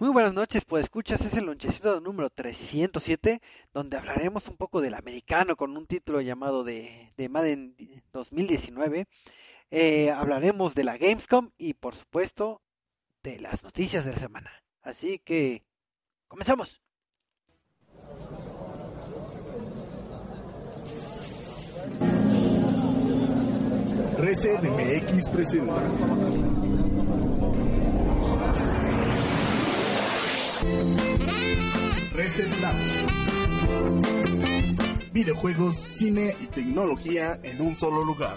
Muy buenas noches, pues escuchas, es el lonchecito número 307, donde hablaremos un poco del americano con un título llamado de, de Madden 2019. Eh, hablaremos de la Gamescom y, por supuesto, de las noticias de la semana. Así que, comenzamos. Presenta. Reset. Videojuegos, cine y tecnología en un solo lugar.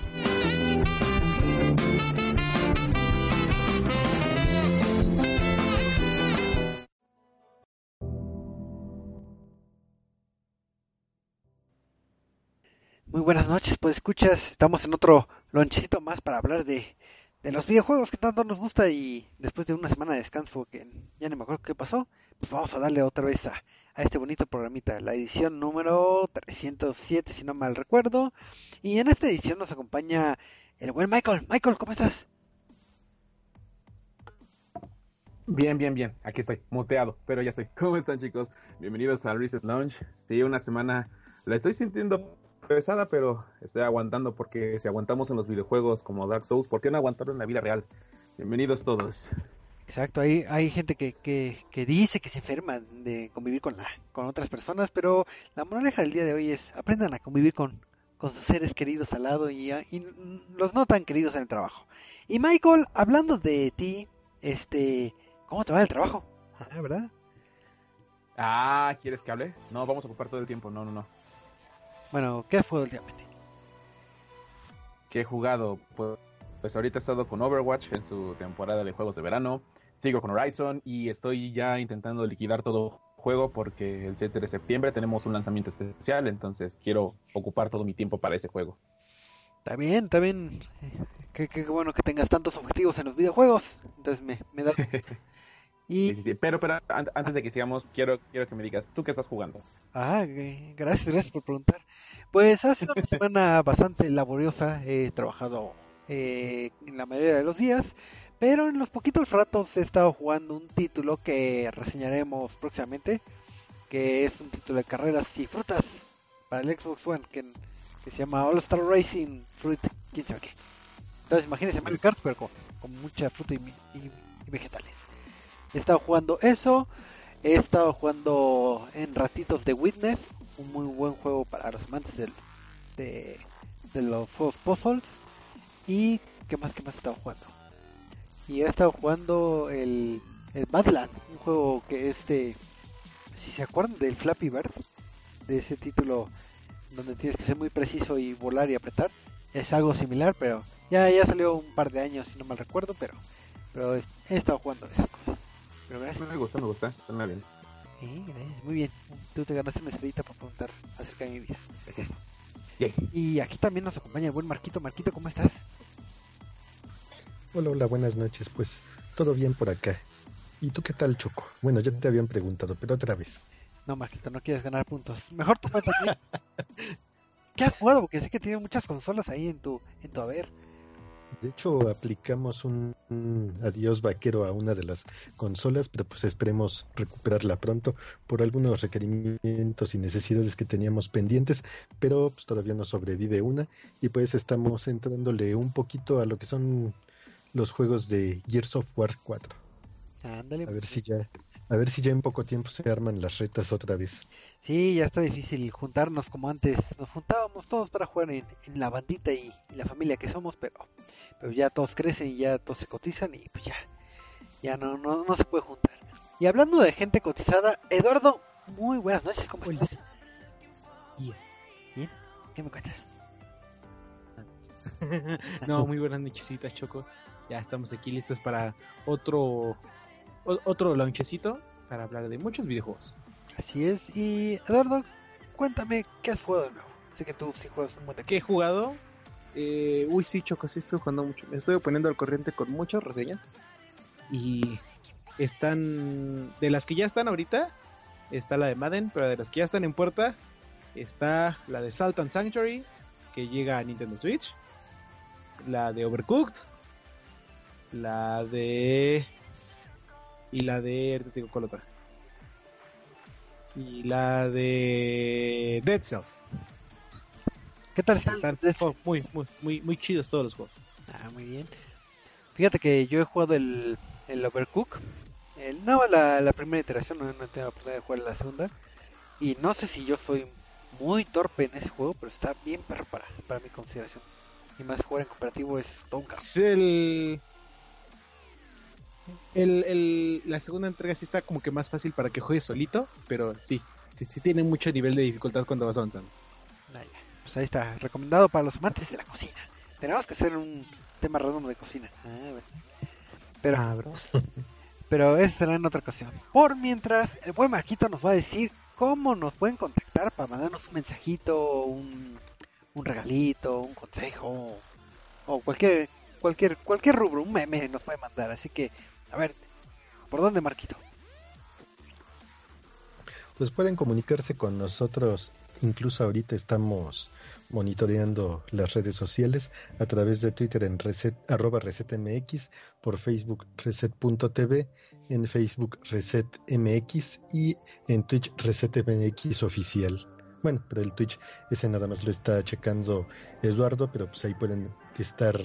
Muy buenas noches, pues escuchas, estamos en otro lonchecito más para hablar de, de los videojuegos que tanto nos gusta y después de una semana de descanso que ya no me acuerdo qué pasó, pues vamos a darle otra vez a, a este bonito programita, la edición número 307 si no mal recuerdo. Y en esta edición nos acompaña el buen Michael. Michael, ¿cómo estás? Bien, bien, bien. Aquí estoy, muteado, pero ya estoy. ¿Cómo están, chicos? Bienvenidos al Reset Lounge. Sí, una semana la estoy sintiendo pesada, pero estoy aguantando porque si aguantamos en los videojuegos como Dark Souls, ¿por qué no aguantarlo en la vida real? Bienvenidos todos. Exacto, hay, hay gente que, que, que dice que se enferma de convivir con, la, con otras personas, pero la moraleja del día de hoy es aprendan a convivir con, con sus seres queridos al lado y, y los no tan queridos en el trabajo. Y Michael, hablando de ti, este, ¿cómo te va el trabajo? Ah, ¿Verdad? Ah, ¿quieres que hable? No, vamos a ocupar todo el tiempo, no, no, no. Bueno, ¿qué fue últimamente? ¿Qué he jugado? Pues, pues ahorita he estado con Overwatch en su temporada de juegos de verano. Sigo con Horizon y estoy ya intentando liquidar todo juego porque el 7 de septiembre tenemos un lanzamiento especial, entonces quiero ocupar todo mi tiempo para ese juego. Está bien, está bien. Qué, qué bueno que tengas tantos objetivos en los videojuegos. Entonces me, me da... Y... Sí, sí, sí. Pero, pero antes de que sigamos, quiero, quiero que me digas, ¿tú qué estás jugando? Ah, gracias, gracias por preguntar. Pues ha sido una semana bastante laboriosa. He trabajado eh, en la mayoría de los días, pero en los poquitos ratos he estado jugando un título que reseñaremos próximamente, que es un título de carreras y frutas para el Xbox One, que, se llama All Star Racing Fruit, quién sabe qué. Entonces imagínense Mario Kart, pero con, mucha fruta y vegetales. He estado jugando eso. He estado jugando en ratitos de Witness. Un muy buen juego para los amantes del, de, de los juegos puzzles. Y qué más, qué más he estado jugando. Y he estado jugando el, el Badland. Un juego que este... Si se acuerdan del Flappy Bird. De ese título donde tienes que ser muy preciso y volar y apretar. Es algo similar, pero ya, ya salió un par de años, si no mal recuerdo. Pero, pero he estado jugando esas cosas. Pero gracias. Me gusta, me gusta, suena bien. Sí, gracias, muy bien. Tú te ganaste una estrellita para preguntar acerca de mi vida. Gracias. Y aquí también nos acompaña el buen Marquito. Marquito, ¿cómo estás? Hola, hola, buenas noches. Pues todo bien por acá. ¿Y tú qué tal, Choco? Bueno, ya te habían preguntado, pero otra vez. No, Marquito, no quieres ganar puntos. Mejor tú cuéntame. ¿Qué has jugado? Porque sé que tienes muchas consolas ahí en tu, en tu haber. De hecho, aplicamos un, un, adiós vaquero a una de las consolas, pero pues esperemos recuperarla pronto por algunos requerimientos y necesidades que teníamos pendientes, pero pues todavía no sobrevive una y pues estamos entrándole un poquito a lo que son los juegos de Gears of War 4. Ándale. A ver si ya a ver si ya en poco tiempo se arman las retas otra vez. Sí, ya está difícil juntarnos como antes. Nos juntábamos todos para jugar en, en la bandita y, y, la familia que somos, pero, pero ya todos crecen y ya todos se cotizan y pues ya, ya no, no, no se puede juntar. Y hablando de gente cotizada, Eduardo, muy buenas noches, ¿cómo estás? Bien. ¿Bien? ¿Qué me cuentas? no, muy buenas nochecitas, Choco. Ya estamos aquí listos para otro otro launchecito para hablar de muchos videojuegos. Así es. Y Eduardo, cuéntame, ¿qué has jugado de nuevo? Sé que tú sí juegas un buen de ¿Qué he jugado? Eh, uy, sí, Choco, sí estoy jugando mucho. Me estoy poniendo al corriente con muchas reseñas. Y están. De las que ya están ahorita, está la de Madden, pero de las que ya están en puerta, está la de Salt and Sanctuary, que llega a Nintendo Switch. La de Overcooked. La de. Y la de. Te digo cuál otra. Y la de. Dead Cells. ¿Qué tal están? oh, muy, muy, muy, muy chidos todos los juegos. Ah, muy bien. Fíjate que yo he jugado el, el Overcook. El, no, la, la primera iteración, no, no he tenido la oportunidad de jugar la segunda. Y no sé si yo soy muy torpe en ese juego, pero está bien perro para, para mi consideración. Y más jugar en cooperativo es todo un. Es el... El, el, la segunda entrega sí está como que más fácil para que juegues solito, pero sí, sí, sí tiene mucho nivel de dificultad cuando vas avanzando. Pues ahí está, recomendado para los amantes de la cocina. Tenemos que hacer un tema random de cocina. Ah, bueno. Pero, Ah, bro. pero eso será en otra ocasión. Por mientras, el buen Marquito nos va a decir cómo nos pueden contactar para mandarnos un mensajito, un, un regalito, un consejo o cualquier cualquier cualquier rubro, un meme nos puede mandar. Así que, a ver, ¿por dónde Marquito? Pues pueden comunicarse con nosotros. Incluso ahorita estamos monitoreando las redes sociales a través de Twitter en reset, arroba resetmx, por Facebook reset.tv, en Facebook resetmx y en Twitch resetmx oficial. Bueno, pero el Twitch ese nada más lo está checando Eduardo, pero pues ahí pueden estar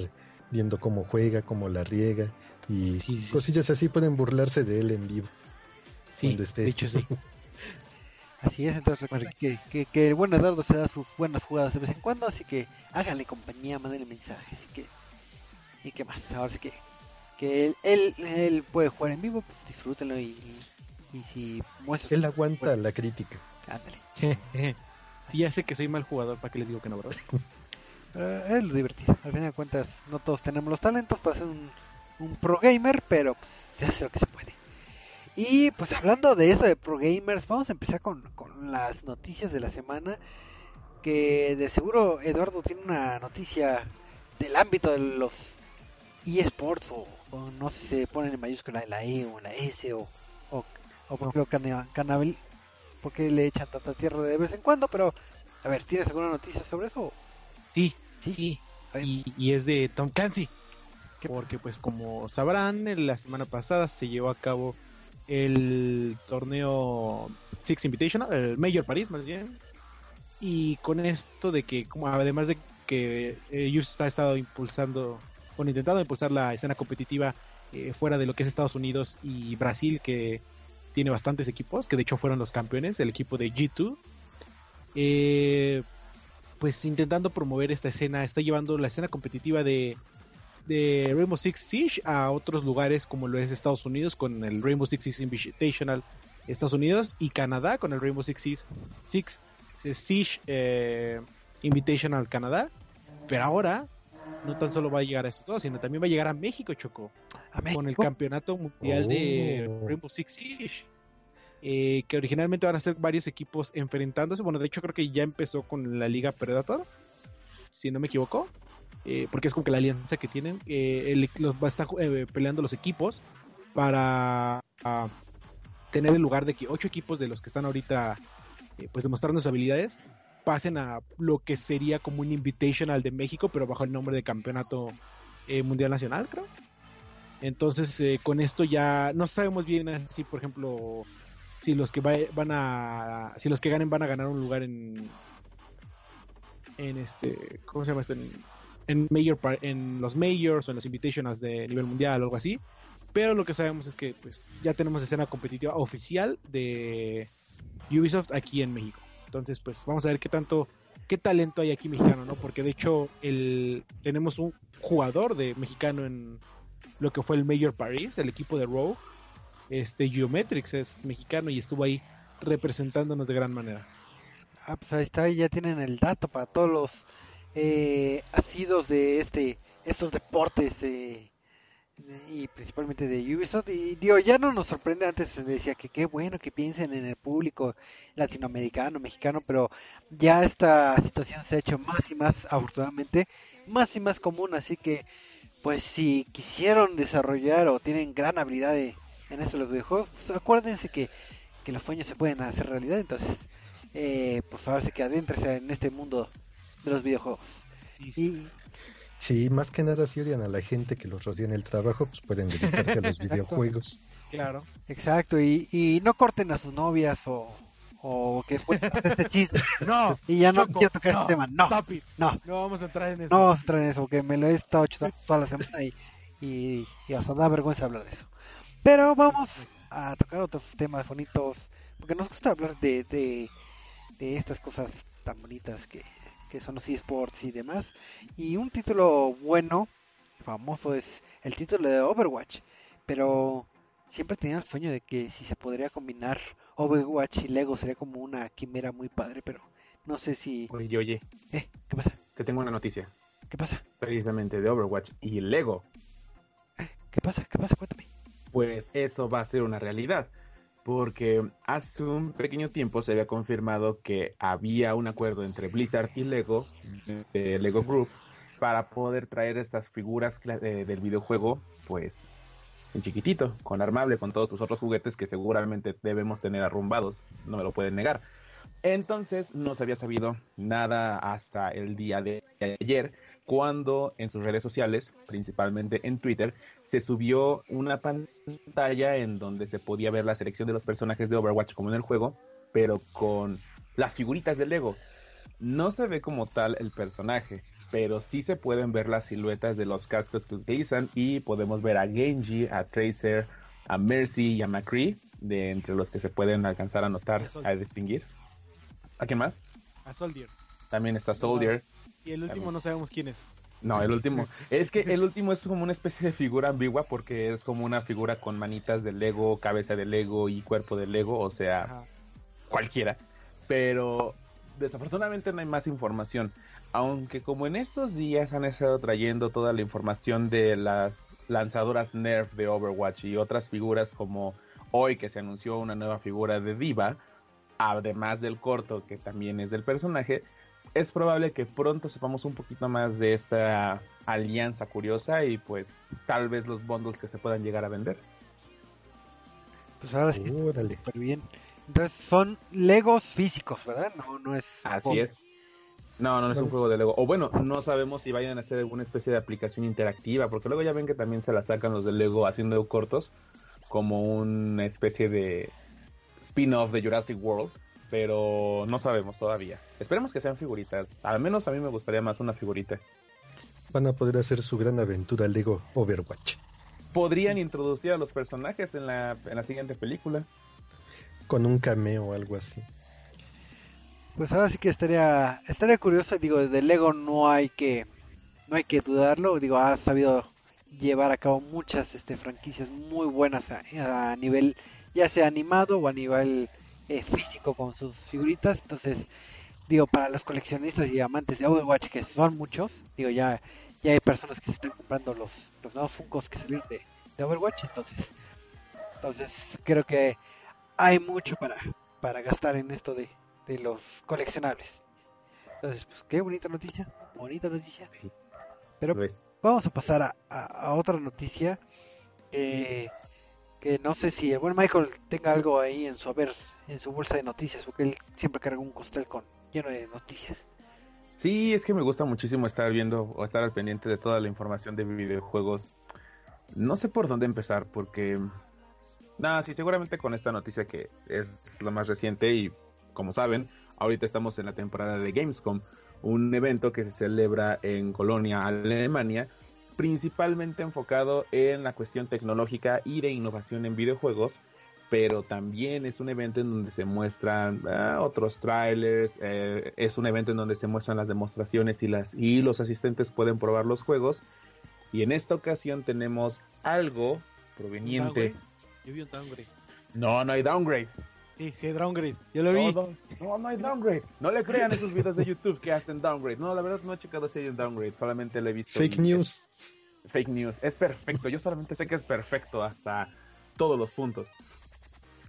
viendo cómo juega, cómo la riega y Sí, sí. cosillas así pueden burlarse de él en vivo. Sí, cuando esté. de hecho sí. Así es, entonces recuerden que, que, que el buen Eduardo se da sus buenas jugadas de vez en cuando, así que háganle compañía, mándenle mensajes y que y qué más, ahora sí que que él, él, él puede jugar en vivo, pues disfrútenlo y, y si muestra Él aguanta la crítica. ándale. sí, ya sé que soy mal jugador, ¿para qué les digo que no, bro? Eh, es divertido. Al final de cuentas, no todos tenemos los talentos para ser un, un pro gamer, pero pues, se hace lo que se puede. Y pues hablando de eso de pro gamers, vamos a empezar con, con las noticias de la semana. Que de seguro Eduardo tiene una noticia del ámbito de los eSports, o, no sé si se ponen en mayúscula la E o la S, o, o, o por qué lo cana- canabel- por qué le echan tanta tierra de vez en cuando. Pero a ver, ¿tienes alguna noticia sobre eso? Sí, Sí. Y, y es de Tom Clancy. ¿Qué- Porque pues como sabrán, la semana pasada se llevó a cabo el torneo Six Invitational, el Major Paris más bien. Y con esto de que, como además de que eh, Ubisoft ha estado impulsando, bueno, intentando impulsar la escena competitiva eh, fuera de lo que es Estados Unidos y Brasil, que tiene bastantes equipos, que de hecho fueron los campeones, el equipo de G2. Eh, pues intentando promover esta escena, está llevando la escena competitiva de, de Rainbow Six Siege a otros lugares como lo es Estados Unidos con el Rainbow Six Siege Invitational Estados Unidos y Canadá con el Rainbow Six Siege, Six, Siege eh, Invitational Canadá. Pero ahora no tan solo va a llegar a esto todo, sino también va a llegar a México, Choco ¿A con el campeonato mundial de Oh. Rainbow Six Siege. Eh, que originalmente van a ser varios equipos enfrentándose. Bueno, de hecho creo que ya empezó con la Liga Predator, si no me equivoco. eh, porque es como que la alianza que tienen. eh, los va a estar eh, peleando los equipos para ah, tener el lugar de que ocho equipos de los que están ahorita pues demostrando sus habilidades pasen a lo que sería como un invitational de México, pero bajo el nombre de campeonato mundial nacional, creo. Entonces, con esto ya no sabemos bien así, por ejemplo, si los que va- van a, si los que ganen van a ganar un lugar en, en este, ¿cómo se llama esto? En, en major, en los majors o en los invitationals de nivel mundial o algo así. Pero lo que sabemos es que pues ya tenemos escena competitiva oficial de Ubisoft aquí en México. Entonces, pues vamos a ver qué tanto, qué talento hay aquí mexicano, ¿no? Porque de hecho el, tenemos un jugador de mexicano en lo que fue el Major Paris, el equipo de Rogue. Este Geometrix es mexicano y estuvo ahí representándonos de gran manera. Ah, pues ahí está, ya tienen el dato para todos los eh, asidos de este estos deportes eh, y principalmente de Ubisoft y digo ya no nos sorprende antes se decía que qué bueno que piensen en el público latinoamericano mexicano pero ya esta situación se ha hecho más y más afortunadamente más y más común así que pues si quisieron desarrollar o tienen gran habilidad de- en esto de los videojuegos pues, acuérdense que, que los sueños se pueden hacer realidad entonces eh, pues ahora sí que adéntrese en este mundo de los videojuegos Sí, sí, y sí. Sí, más que nada si odian a la gente que los rodea en el trabajo, pues pueden dedicarse a los videojuegos. Claro. Exacto, y, y no corten a sus novias o, o que cuenten este chisme. No, Y ya no Choco, quiero tocar no, este tema. No, stop it. no, No vamos a entrar en eso. no vamos a entrar en eso, porque me lo he estado chutando toda la semana y, y, y hasta da vergüenza hablar de eso. Pero vamos a tocar otros temas bonitos, porque nos gusta hablar de, de, de estas cosas tan bonitas que, que son los esports y demás. Y un título bueno, famoso, es el título de Overwatch. Pero siempre tenía el sueño de que si se podría combinar Overwatch y Lego sería como una quimera muy padre, pero no sé si... Oye, oye, Eh, ¿qué pasa? te tengo una noticia. ¿Qué pasa? Precisamente de Overwatch y Lego. ¿Qué pasa? ¿Qué pasa? Cuéntame. Pues eso va a ser una realidad. Porque hace un pequeño tiempo se había confirmado que había un acuerdo entre Blizzard y Lego, Lego Group, para poder traer estas figuras del videojuego, pues en chiquitito, con armable, con todos tus otros juguetes que seguramente debemos tener arrumbados, no me lo pueden negar. Entonces no se había sabido nada hasta el día de ayer, cuando en sus redes sociales, principalmente en Twitter, se subió una pantalla en donde se podía ver la selección de los personajes de Overwatch como en el juego, pero con las figuritas de Lego. No se ve como tal el personaje, pero sí se pueden ver las siluetas de los cascos que utilizan y podemos ver a Genji, a Tracer, a Mercy y a McCree, de entre los que se pueden alcanzar a notar, a distinguir. ¿A quién más? A Soldier. También está Soldier. Y el último no sabemos quién es. No, el último. Es que el último es como una especie de figura ambigua porque es como una figura con manitas de Lego, cabeza de Lego y cuerpo de Lego, o sea, Ajá. cualquiera. Pero desafortunadamente no hay más información. Aunque como en estos días han estado trayendo toda la información de las lanzadoras Nerf de Overwatch y otras figuras como hoy que se anunció una nueva figura de Diva, además del corto que también es del personaje, es probable que pronto sepamos un poquito más de esta alianza curiosa y pues tal vez los bundles que se puedan llegar a vender. Pues ahora sí, Órale. súper bien. Entonces son Legos físicos, ¿verdad? No, no es... Así juego. es. No, no, no es un juego de Lego. O bueno, no sabemos si vayan a hacer alguna especie de aplicación interactiva, porque luego ya ven que también se la sacan los de Lego haciendo cortos, como una especie de spin-off de Jurassic World, pero no sabemos todavía. Esperemos que sean figuritas. Al menos a mí me gustaría más una figurita. Van a poder hacer su gran aventura Lego Overwatch. Podrían introducir a los personajes en la, en la siguiente película. Con un cameo o algo así. Pues ahora sí que estaría estaría curioso, digo, desde Lego no hay que no hay que dudarlo, digo, ha sabido llevar a cabo muchas este franquicias muy buenas a, a nivel ya sea animado o a nivel eh, físico con sus figuritas, entonces digo, para los coleccionistas y amantes de Overwatch que son muchos, digo, ya ya hay personas que se están comprando los los nuevos Funkos que salieron de, de Overwatch, entonces entonces creo que hay mucho para para gastar en esto de de los coleccionables. Entonces, pues qué bonita noticia, bonita noticia. Pero Lo es. vamos a pasar a, a- a otra noticia eh, que no sé si el buen Michael tenga algo ahí en su haber, en su bolsa de noticias, porque él siempre carga un costel con lleno de noticias. Sí, es que me gusta muchísimo estar viendo o estar al pendiente de toda la información de videojuegos. No sé por dónde empezar porque... Nada, sí, seguramente con esta noticia que es la más reciente y como saben, ahorita estamos en la temporada de Gamescom, un evento que se celebra en Colonia, Alemania, principalmente enfocado en la cuestión tecnológica y de innovación en videojuegos, pero también es un evento en donde se muestran ah, otros trailers, eh, es un evento en donde se muestran las demostraciones y, las, y los asistentes pueden probar los juegos. Y en esta ocasión tenemos algo proveniente... Downgrade. Yo vi un downgrade. No, no hay downgrade. Sí, sí hay downgrade. Yo lo vi. No, no, no, no hay downgrade. No le crean esos videos de YouTube que hacen downgrade. No, la verdad no he checado si hay un downgrade. Solamente le he visto. Fake en- news. fake news. Es perfecto. Yo solamente sé que es perfecto hasta todos los puntos.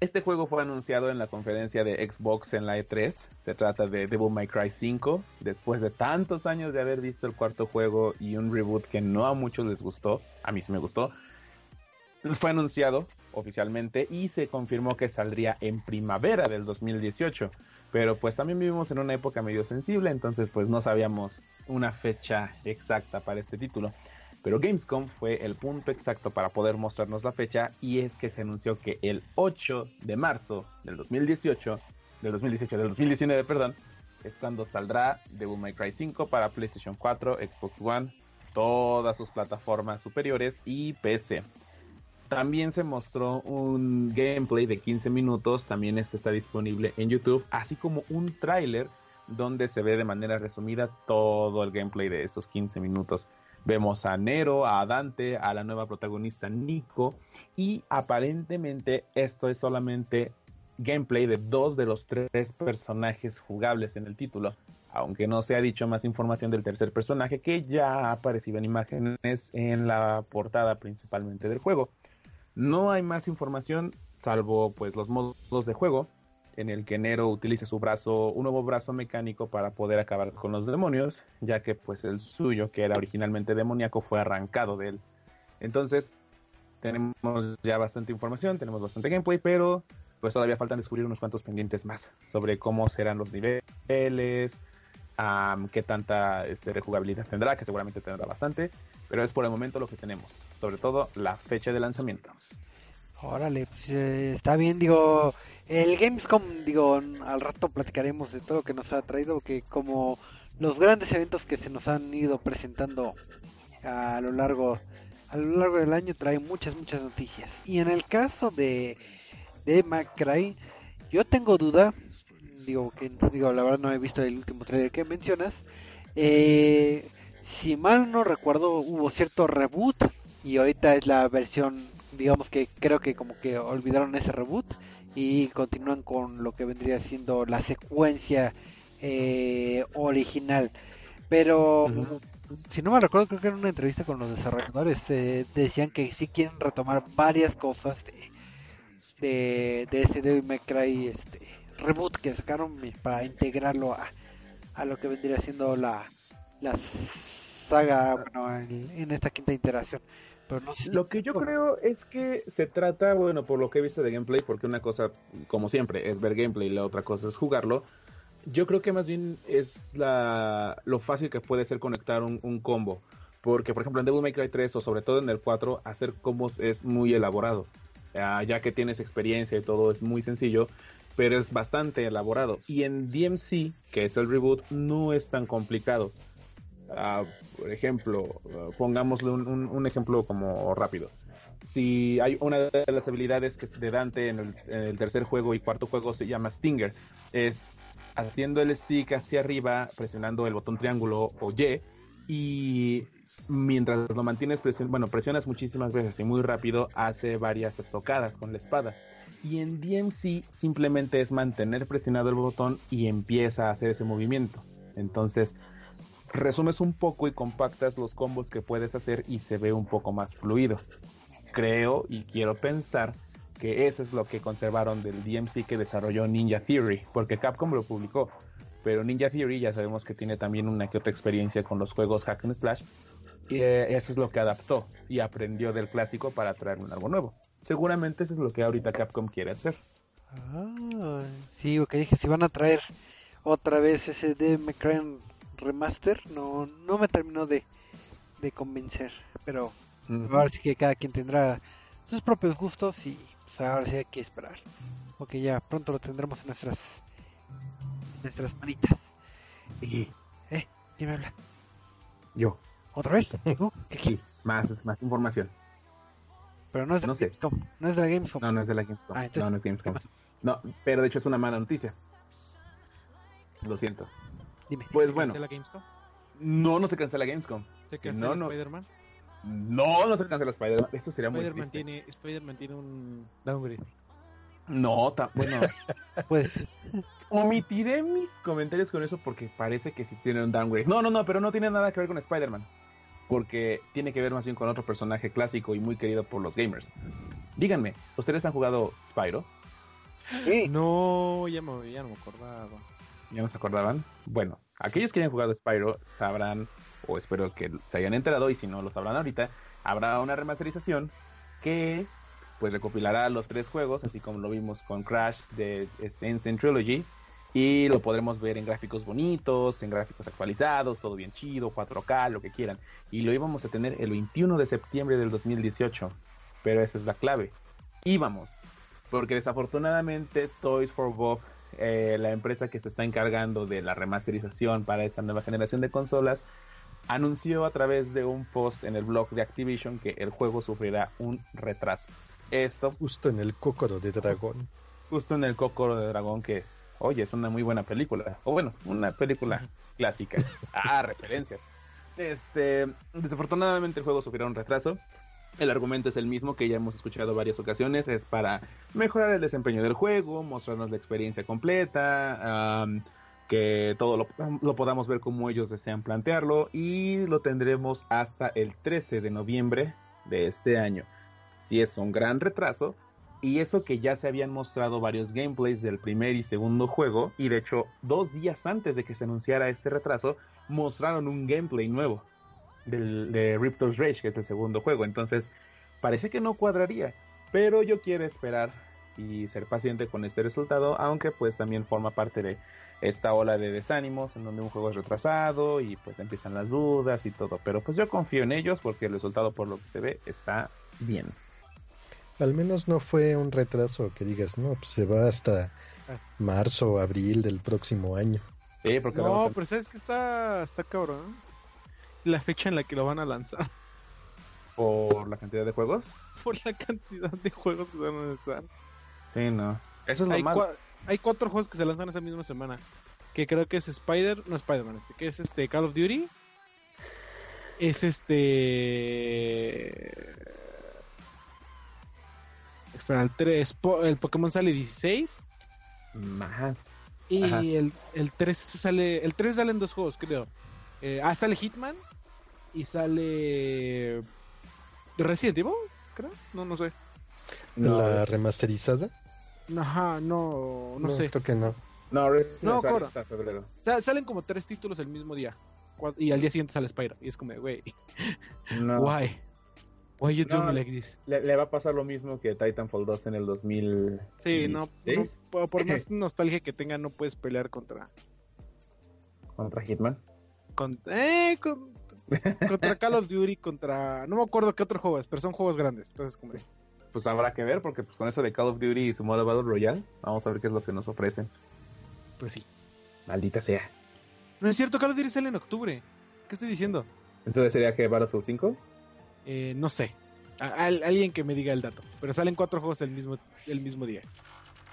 Este juego fue anunciado en la conferencia de Xbox en la E3. Se trata de Devil May Cry 5. Después de tantos años de haber visto el cuarto juego y un reboot que no a muchos les gustó, a mí sí me gustó, fue anunciado oficialmente y se confirmó que saldría en primavera del 2018. Pero pues también vivimos en una época medio sensible, entonces pues no sabíamos una fecha exacta para este título. Pero Gamescom fue el punto exacto para poder mostrarnos la fecha y es que se anunció que el 8 de marzo del 2018, del 2018, del 2019, perdón, es cuando saldrá Devil May Cry 5 para PlayStation 4, Xbox One, todas sus plataformas superiores y PC. También se mostró un gameplay de 15 minutos, también este está disponible en YouTube, así como un tráiler donde se ve de manera resumida todo el gameplay de estos 15 minutos. Vemos a Nero, a Dante, a la nueva protagonista Nico y aparentemente esto es solamente gameplay de dos de los tres personajes jugables en el título, aunque no se ha dicho más información del tercer personaje que ya aparecido en imágenes en la portada principalmente del juego. No hay más información salvo pues los modos de juego en el que Nero utiliza su brazo, un nuevo brazo mecánico para poder acabar con los demonios, ya que pues el suyo, que era originalmente demoníaco, fue arrancado de él. Entonces, tenemos ya bastante información, tenemos bastante gameplay, pero pues todavía faltan descubrir unos cuantos pendientes más sobre cómo serán los niveles, qué tanta este, rejugabilidad tendrá, que seguramente tendrá bastante, pero es por el momento lo que tenemos, sobre todo la fecha de lanzamiento. Órale, pues eh, está bien, digo, el Gamescom, digo, al rato platicaremos de todo lo que nos ha traído, que como los grandes eventos que se nos han ido presentando a lo largo a lo largo del año trae muchas muchas noticias. Y en el caso de de McCray, yo tengo duda, digo que digo la verdad no he visto el último trailer que mencionas. Eh, si mal no recuerdo, hubo cierto reboot y ahorita es la versión digamos que creo que como que olvidaron ese reboot y continúan con lo que vendría siendo la secuencia eh, original. Pero si no me recuerdo, creo que en una entrevista con los desarrolladores eh, decían que sí quieren retomar varias cosas de, de, de ese Devil May Cry este, reboot que sacaron para integrarlo a, a lo que vendría siendo la, la saga bueno, en, en esta quinta iteración. Lo que yo creo es que se trata, bueno, por lo que he visto de gameplay, porque una cosa, como siempre, es ver gameplay y la otra cosa es jugarlo. Yo creo que más bien es la, lo fácil que puede ser conectar un, combo. Porque, por ejemplo, en Devil May Cry 3 o sobre todo en el 4, hacer combos es muy elaborado. ya que tienes experiencia y todo es muy sencillo, pero es bastante elaborado. Y en DMC, que es el reboot, no es tan complicado. Ah, por ejemplo, uh, pongámosle un, ejemplo como rápido. Si hay una de las habilidades que de Dante en el, tercer juego y cuarto juego se llama Stinger, es haciendo el stick hacia arriba, presionando el botón triángulo o Y, y mientras lo mantienes presionando, bueno, presionas muchísimas veces y muy rápido, hace varias estocadas con la espada. Y en DMC simplemente es mantener presionado el botón y empieza a hacer ese movimiento. Entonces, resumes un poco y compactas los combos que puedes hacer y se ve un poco más fluido. Creo y quiero pensar que eso es lo que conservaron del DMC que desarrolló Ninja Theory, porque Capcom lo publicó, pero Ninja Theory ya sabemos que tiene también una que otra experiencia con los juegos Hack and Slash, y eso es lo que adaptó y aprendió del clásico para traer un algo nuevo. Seguramente eso es lo que ahorita Capcom quiere hacer. Ah, sí, que dije, si van a traer otra vez ese DMC remaster no, no me terminó de, de convencer. Pero ahora sí que cada quien tendrá sus propios gustos y pues ahora sí hay que esperar. Porque ya pronto lo tendremos en nuestras, nuestras manitas. Y... ¿Eh? ¿Quién me habla? Yo. ¿Otra vez? Sí, más, más información. Pero no es de no la Gamescom. No es de la Gamescom. No, no es de la Gamescom. Ah, no, no es Gamescom. No, pero de hecho es una mala noticia. Lo siento. Dime. Pues ¿Se bueno. cancela Gamescom? No, no se cancela Gamescom. ¿Se cancela no, no. Spider-Man? No, no se cancela Spider-Man. Esto sería muy Spider-Man triste. tiene, Spider-Man tiene un downgrade. No, ta- bueno, Pues, omitiré mis comentarios con eso porque parece que sí tiene un downgrade. No, no, no, pero no tiene nada que ver con Spider-Man. porque tiene que ver más bien con otro personaje clásico y muy querido por los gamers. Díganme, ¿ustedes han jugado Spyro? Sí. No, ya, me, ya no me acordaba. ¿Ya no se acordaban? Bueno, aquellos que hayan jugado Spyro sabrán, o espero que se hayan enterado, y si no lo sabrán ahorita, habrá una remasterización que pues recopilará los tres juegos, así como lo vimos con Crash de Insane Trilogy, y lo podremos ver en gráficos bonitos, en gráficos actualizados, todo bien chido, 4K, lo que quieran. Y lo íbamos a tener el 21 de septiembre del 2018, pero esa es la clave. Íbamos, porque desafortunadamente Toys for Bob, eh, la empresa que se está encargando de la remasterización para esta nueva generación de consolas, anunció a través de un post en el blog de Activision que el juego sufrirá un retraso. Esto Justo en el cócoro de dragón. justo en el Cócoro de Dragón que, oye, es una muy buena película. O bueno, una película clásica. Ah, referencias. Este, desafortunadamente el juego sufrirá un retraso. El argumento es el mismo que ya hemos escuchado varias ocasiones, es para mejorar el desempeño del juego, mostrarnos la experiencia completa, que todo lo podamos ver como ellos desean plantearlo y lo tendremos hasta el 13 de noviembre de este año. Si es un gran retraso, y eso que ya se habían mostrado varios gameplays del primer y segundo juego, y de hecho dos días antes de que se anunciara este retraso, mostraron un gameplay nuevo del, de Riptor's Rage, que es el segundo juego. Entonces, parece que no cuadraría, pero yo quiero esperar y ser paciente con este resultado, aunque pues también forma parte de esta ola de desánimos en donde un juego es retrasado y pues empiezan las dudas y todo. Pero pues yo confío en ellos porque el resultado por lo que se ve está bien. Al menos no fue un retraso que digas, no, pues se va hasta marzo o abril del próximo año. Sí, porque No, pero sabes que está, está cabrón. La fecha en la que lo van a lanzar. por la cantidad de juegos. Por la cantidad de juegos que se van a lanzar. Sí, no. Eso es lo Hay, malo. cua- hay cuatro juegos que se lanzan esa misma semana. Que creo que es Spider, no Spider-Man, este, que es este Call of Duty. Es este. Espera, el 3. El Pokémon sale 16. Más. Y Ajá. el, el 3 sale. El 3 sale en dos juegos, creo. Eh, ah, sale Hitman. Y sale. Resident Evil, creo. No, no sé. No, La remasterizada, Ajá, no, no, sé. creo que no. no, Resident No, Evil sale hasta febrero. O sea, salen como tres títulos el mismo día. Y al día siguiente sale Spyro. Y es como, güey, No. why? Why you do No, me like this? Le, le va a pasar lo mismo que Titanfall 2 en el 2000. Sí, no, no, 16 por, por más nostalgia que tenga, no puedes pelear contra. contra Hitman. con- eh, con- contra Call of Duty, contra. No me acuerdo qué otro juego es, pero son juegos grandes. Entonces, como. de, Pues habrá que ver, porque pues con eso de Call of Duty y su modo Battle Royale, vamos a ver qué es lo que nos ofrecen. Pues sí. Maldita sea. No es cierto, Call of Duty sale en octubre. ¿Qué estoy diciendo? Entonces sería que Battlefield 5. Eh, no sé. A- al- alguien que me diga el dato. Pero salen cuatro juegos el mismo, el mismo día.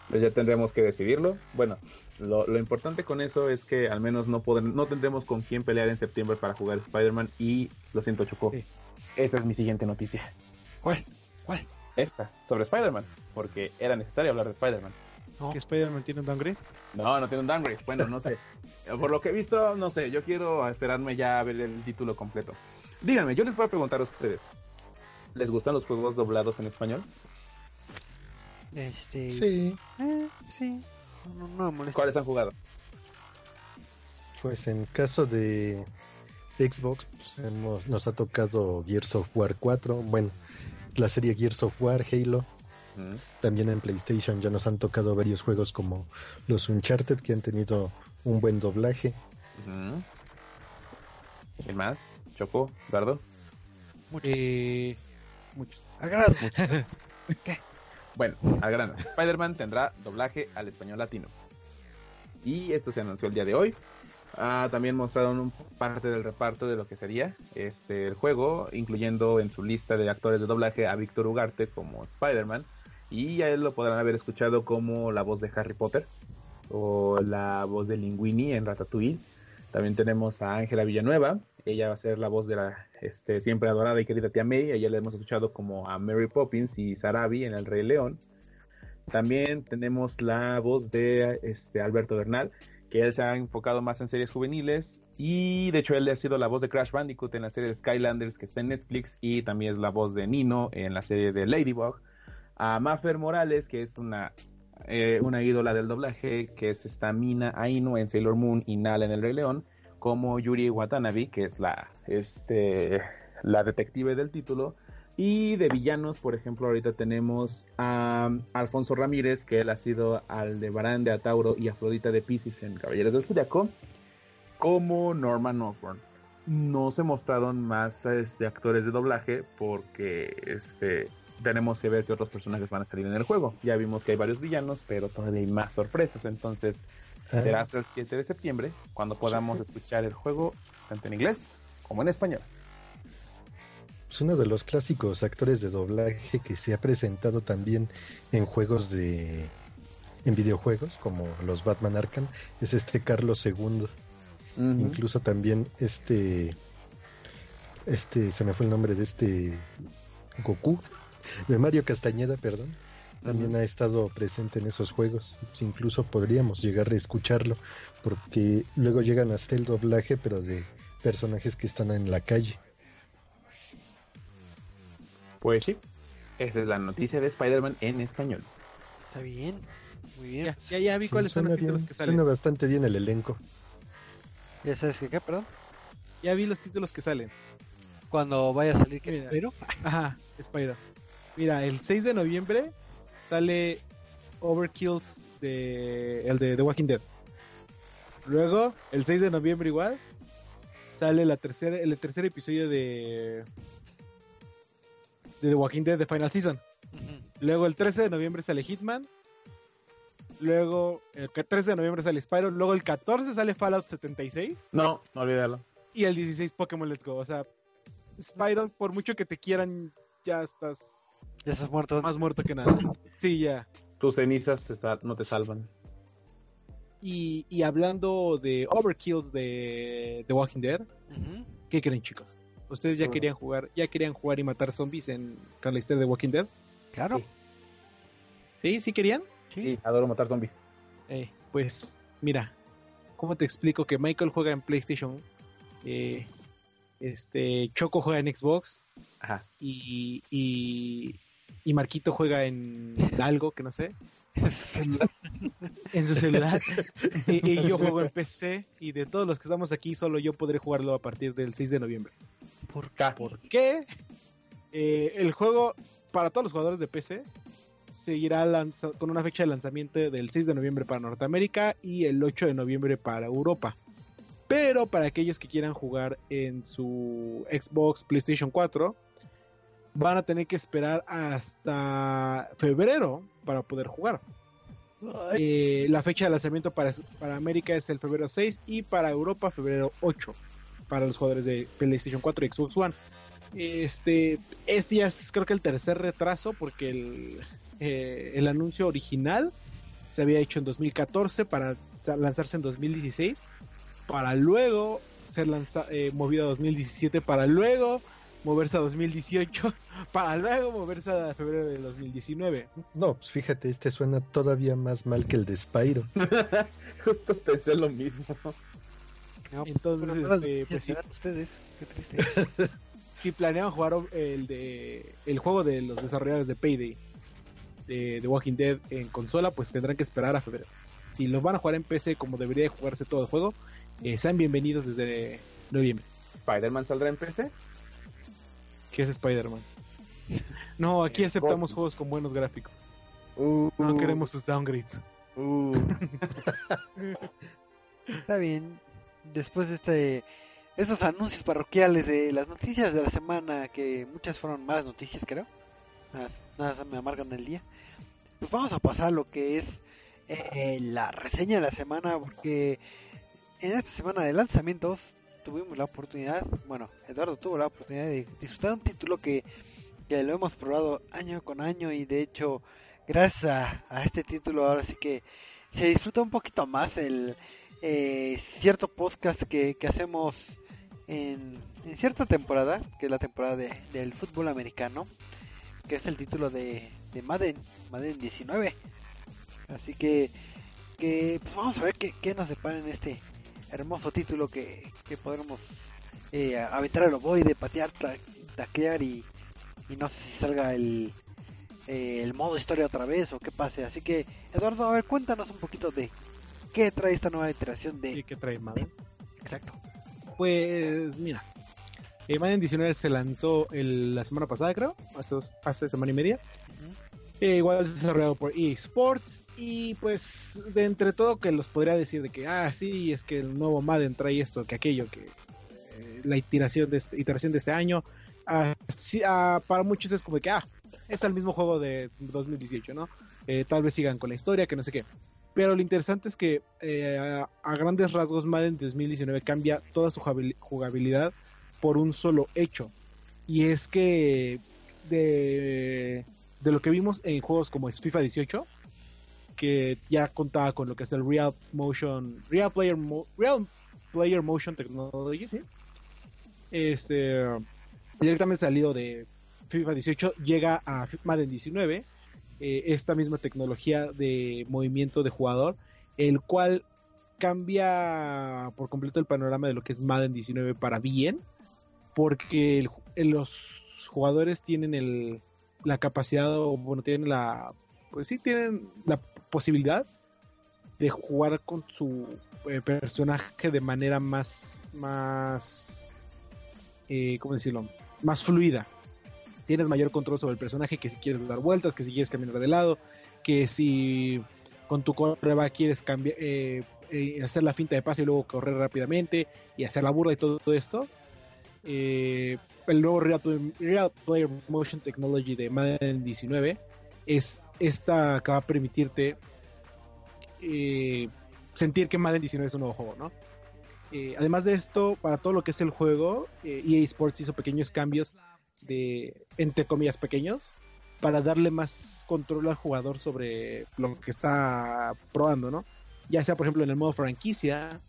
Pues ya tendremos que decidirlo. Bueno, lo, lo importante con eso es que al menos no, podrem- no tendremos con quién pelear en septiembre para jugar Spider-Man y lo siento, Chocó. Sí. Esta es mi siguiente noticia. ¿Cuál? ¿Cuál? Esta, sobre Spider-Man, porque era necesario hablar de Spider-Man. No. ¿Que Spider-Man tiene un downgrade? No, no tiene un downgrade. Bueno, no sé. Por lo que he visto, no sé. Yo quiero esperarme ya a ver el título completo. Díganme, yo les voy a preguntar a ustedes. ¿Les gustan los juegos doblados en español? Este. Sí, Eh, sí. No, no, me molesta. ¿Cuáles han jugado? pues en caso de Xbox pues, hemos- nos ha tocado Gears of War 4, bueno, la serie Gears of War, Halo, Mm, también en PlayStation ya nos han tocado varios juegos como los Uncharted que han tenido un buen doblaje. ujú. ¿Quién más? ¿Choco? ¿Dardo? Eh, muchos. Agrado. Bueno, al grano. Spider-Man tendrá doblaje al español latino. Y esto se anunció el día de hoy. Ah, también mostraron un parte del reparto de lo que sería este el juego, incluyendo en su lista de actores de doblaje a Víctor Ugarte como Spider-Man. Y a él lo podrán haber escuchado como la voz de Harry Potter o la voz de Linguini en Ratatouille. También tenemos a Ángela Villanueva. Ella va a ser la voz de la este, siempre adorada y querida tía May. Ella la hemos escuchado como a Mary Poppins y Sarabi en El Rey León. También tenemos la voz de este, Alberto Bernal, que él se ha enfocado más en series juveniles y de hecho él ha sido la voz de Crash Bandicoot en la serie de Skylanders que está en Netflix y también es la voz de Nino en la serie de Ladybug. A Maffer Morales, que es una, eh, una ídola del doblaje, que es esta Mina Ainu en Sailor Moon y Nala en El Rey León, como Yuri Watanabe, que es la, este, la detective del título. Y de villanos, por ejemplo, ahorita tenemos a Alfonso Ramírez, que él ha sido Aldebarán de Atauro y Afrodita de Pisces en Caballeros del Zodiaco, como Norman Osborn. No se mostraron más este, actores de doblaje porque este, tenemos que ver qué otros personajes van a salir en el juego. Ya vimos que hay varios villanos, pero todavía hay más sorpresas. Entonces, Será hasta el 7 de septiembre cuando podamos escuchar el juego tanto en inglés como en español. es uno de los clásicos actores de doblaje que se ha presentado también en juegos de en videojuegos como los Batman Arkham. Es este Carlos II incluso también este este se me fue el nombre de este Goku de Mario Castañeda perdón también ha estado presente en esos juegos incluso podríamos llegar a escucharlo porque luego llegan hasta el doblaje pero de personajes que están en la calle Pues sí, esa es la noticia de Spider-Man en español. Está bien. Muy bien. Ya, ya, ya vi Sí, cuáles son los títulos bien, que salen. Suena bastante bien el elenco. ¿Ya sabes qué, qué? Perdón. Ya vi los títulos que salen. Cuando vaya a salir, ¿qué? Mira. Pero, Ajá, Spider. Mira, el 6 de noviembre sale Overkills de el de The Walking Dead. Luego, el 6 de noviembre igual sale la tercera el tercer episodio de de The Walking Dead de Final Season. Luego el 13 de noviembre sale Hitman. Luego el 13 de noviembre sale Spyro. Luego el 14 sale Fallout 76. No, no olvídalo. Y el 16 Pokémon Let's Go. O sea, Spyro, por mucho que te quieran, ya estás ya estás muerto. más muerto que nada. Sí, ya. Tus cenizas te no te salvan. Y, y hablando de Overkills de The Walking Dead. ¿qué creen chicos? ¿Ustedes ya querían jugar, ya querían jugar y matar zombies en con la historia de Walking Dead? Claro. Sí. ¿Sí? ¿Sí querían? Sí, adoro matar zombies. Eh, pues mira, ¿cómo te explico que Michael juega en PlayStation? Eh, este Choco juega en Xbox Ajá. y, y, y Marquito juega en algo que no sé, en su celular. y, y yo juego en PC y de todos los que estamos aquí solo yo podré jugarlo a partir del 6 de noviembre. ¿Por qué? ¿Por qué? Eh, el juego para todos los jugadores de PC seguirá lanza- con una fecha de lanzamiento del 6 de noviembre para Norteamérica y el 8 de noviembre para Europa. Pero para aquellos que quieran jugar en su Xbox, PlayStation 4, van a tener que esperar hasta febrero para poder jugar. Eh, la fecha de lanzamiento para, para América es el febrero 6 y para Europa febrero 8 para los jugadores de PlayStation 4 y Xbox One. Este, este ya es creo que el tercer retraso porque el, eh, el anuncio original se había hecho en 2014 para lanzarse en 2016 para luego ser lanza- eh, movido a 2017 para luego moverse a 2018 para luego moverse a febrero de 2019 No, pues fíjate, este suena todavía más mal que el de Spyro. Justo pensé lo mismo. No, Entonces, este, pues sí. ustedes. Qué triste. si planean jugar el de el juego de los desarrolladores de Payday de The Walking Dead en consola, pues tendrán que esperar a febrero. Si los van a jugar en PC como debería de jugarse todo el juego, eh, sean bienvenidos desde noviembre, ¿Spider-Man saldrá en PC? Que es Spider-Man. No, aquí aceptamos juegos con buenos gráficos. Uh, No queremos sus downgrades. uh. Está bien. Después de este, esos anuncios parroquiales de las noticias de la semana, que muchas fueron malas noticias, creo. Nada, nada me amargan el día. Pues vamos a pasar a lo que es eh, la reseña de la semana, porque en esta semana de lanzamientos tuvimos la oportunidad, bueno, Eduardo tuvo la oportunidad de disfrutar un título que, que lo hemos probado año con año y de hecho, gracias a, este título ahora sí que se disfruta un poquito más el eh, cierto podcast que, que hacemos en, cierta temporada, que es la temporada de- del fútbol americano, que es el título de, de Madden, Madden 19. Así que que pues, vamos a ver qué, qué nos depara en este hermoso título que, que podremos eh, aventar el ovoide, patear, taclear y, y no sé si salga el, eh, el modo historia otra vez o qué pase. Así que, Eduardo, a ver, cuéntanos un poquito de qué trae esta nueva iteración de... ¿Y qué trae Madden? Exacto. Pues mira, eh, Madden 19 se lanzó el- la semana pasada, creo, hace, dos- hace semana y media. Eh, igual es desarrollado por EA Sports y pues de entre todo que los podría decir de que, ah, sí, es que el nuevo Madden trae esto, que aquello, que eh, la iteración de este, iteración de este año, ah, ah, para muchos es como que, ah, es el mismo juego de 2018, ¿no? Eh, tal vez sigan con la historia, que no sé qué. Pero lo interesante es que a, a grandes rasgos Madden 2019 cambia toda su jugabil- jugabilidad por un solo hecho. Y es que de, de lo que vimos en juegos como FIFA 18, que ya contaba con lo que es el Real Motion, Real Player, Real Player Motion Technology, ¿sí? Este, directamente salido de FIFA 18, llega a Madden 19, eh, esta misma tecnología de movimiento de jugador, el cual cambia por completo el panorama de lo que es Madden 19 para bien, porque los jugadores tienen el, la capacidad, o bueno, tienen la, pues sí, tienen la posibilidad de jugar con su eh, personaje de manera más, más, eh, ¿cómo decirlo? Más fluida. Tienes mayor control sobre el personaje que si quieres dar vueltas, que si quieres caminar de lado, que si con tu correba quieres cambiar, eh, eh, hacer la finta de pase y luego correr rápidamente y hacer la burla y todo esto. Eh, el nuevo Real, Play- Real Player Motion Technology de Madden 19 es esta que va a permitirte eh, sentir que Madden 19 es un nuevo juego, ¿no? Eh, además de esto, para todo lo que es el juego, EA Sports hizo pequeños cambios de, entre comillas, pequeños, para darle más control al jugador sobre lo que está probando, ¿no? Ya sea, por ejemplo, en el modo franquicia,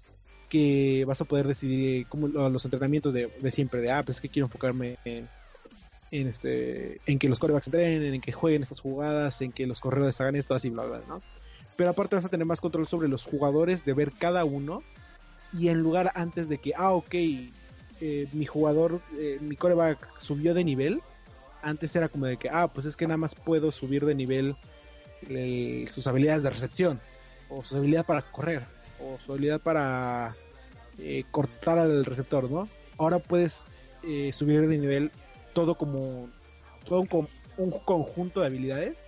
que vas a poder decidir como lo- los entrenamientos de, de siempre, de, ah, pues es que quiero enfocarme en, este en que los corebacks entrenen, en que jueguen estas jugadas, en que los corredores hagan esto, así, bla, bla, ¿no? Pero aparte vas a tener más control sobre los jugadores, de ver cada uno, y en lugar antes de que, ah, ok, eh, mi jugador, eh, mi coreback subió de nivel, antes era como de que, ah, pues es que nada más puedo subir de nivel eh, sus habilidades de recepción, o su habilidad para correr, o su habilidad para eh, cortar al receptor, ¿no? Ahora puedes eh, subir de nivel todo como todo un, un conjunto de habilidades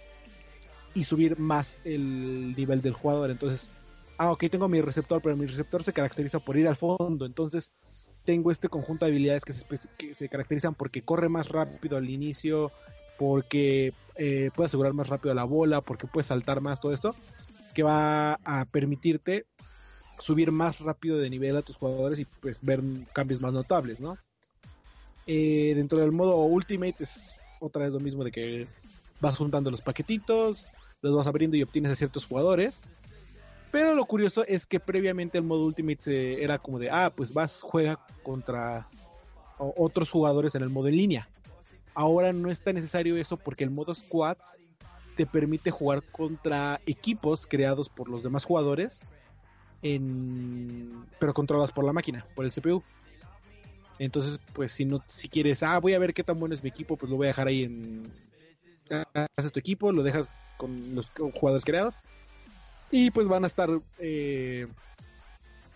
y subir más el nivel del jugador. Entonces, ah, ok, tengo mi receptor, pero mi receptor se caracteriza por ir al fondo. Entonces, tengo este conjunto de habilidades que se, que se caracterizan porque corre más rápido al inicio, porque eh, puede asegurar más rápido la bola, porque puede saltar más, todo esto, que va a permitirte subir más rápido de nivel a tus jugadores y pues ver cambios más notables, ¿no? Eh, dentro del modo Ultimate es otra vez lo mismo de que vas juntando los paquetitos, los vas abriendo y obtienes a ciertos jugadores. Pero lo curioso es que previamente el modo Ultimate se- era como de, ah, pues vas, juega contra otros jugadores en el modo en línea. Ahora no es tan necesario eso porque el modo Squads te permite jugar contra equipos creados por los demás jugadores, en, pero controlados por la máquina, por el CPU. Entonces, pues si no, si quieres, ah, voy a ver qué tan bueno es mi equipo, pues lo voy a dejar ahí en, haces tu equipo, lo dejas con los jugadores creados y pues van a estar eh,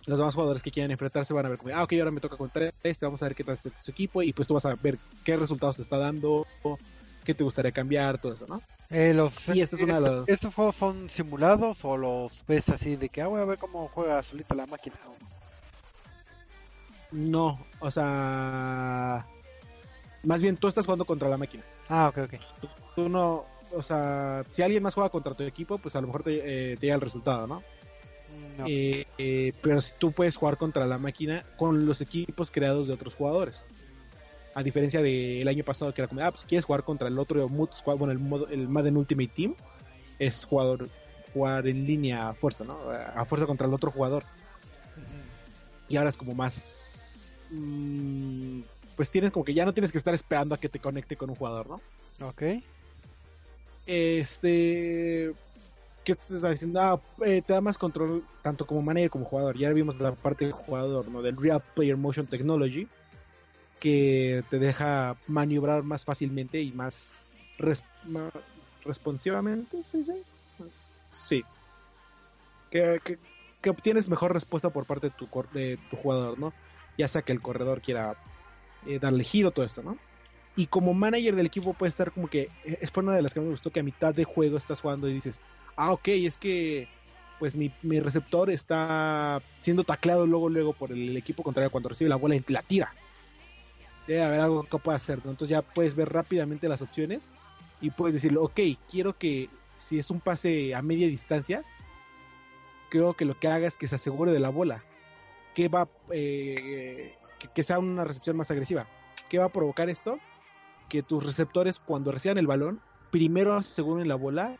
los demás jugadores que quieran enfrentarse van a ver como, ah, ok, ahora me toca contra este, vamos a ver qué tal su equipo y pues tú vas a ver qué resultados te está dando, qué te gustaría cambiar, todo eso, ¿no? Eh, los, Y esta es una de las- ¿Estos juegos son simulados o los ves así de que, ah, voy a ver cómo juega solita la máquina? No, o sea, más bien tú estás jugando contra la máquina. Ah, ok, ok. Tú no, o sea, si alguien más juega contra tu equipo, pues a lo mejor te, eh, te llega el resultado, ¿no? No. Eh, eh, pero si tú puedes jugar contra la máquina con los equipos creados de otros jugadores. A diferencia del año pasado que era como, ah, pues quieres jugar contra el otro mood squad, bueno, el, modo, el Madden Ultimate Team es jugador, jugar en línea a fuerza, ¿no? A fuerza contra el otro jugador. Y ahora es como más... mm, pues tienes como que ya no tienes que estar esperando a que te conecte con un jugador, ¿no? Ok. Este. ¿qué te estás diciendo? Ah, eh, te da más control tanto como manager como jugador. Ya vimos la parte de jugador, ¿no? Del Real Player Motion Technology, que te deja maniobrar más fácilmente y más, ma- responsivamente, ¿sí? Sí. Más- sí. Que, que- obtienes mejor respuesta por parte de tu, de tu jugador, ¿no? Ya sea que el corredor quiera eh, darle giro, todo esto, ¿no? Y como manager del equipo puede estar como que, eh, es una de las que me gustó que a mitad de juego estás jugando y dices, ah, ok, es que pues mi, mi receptor está siendo tacleado luego, luego por el equipo contrario cuando recibe la bola y la tira. Debe haber algo que pueda hacer. Entonces ya puedes ver rápidamente las opciones y puedes decirle, ok, quiero que si es un pase a media distancia, creo que lo que haga es que se asegure de la bola. Que va, eh, que, que sea una recepción más agresiva. ¿Qué va a provocar esto? Que tus receptores cuando reciban el balón, primero aseguren la bola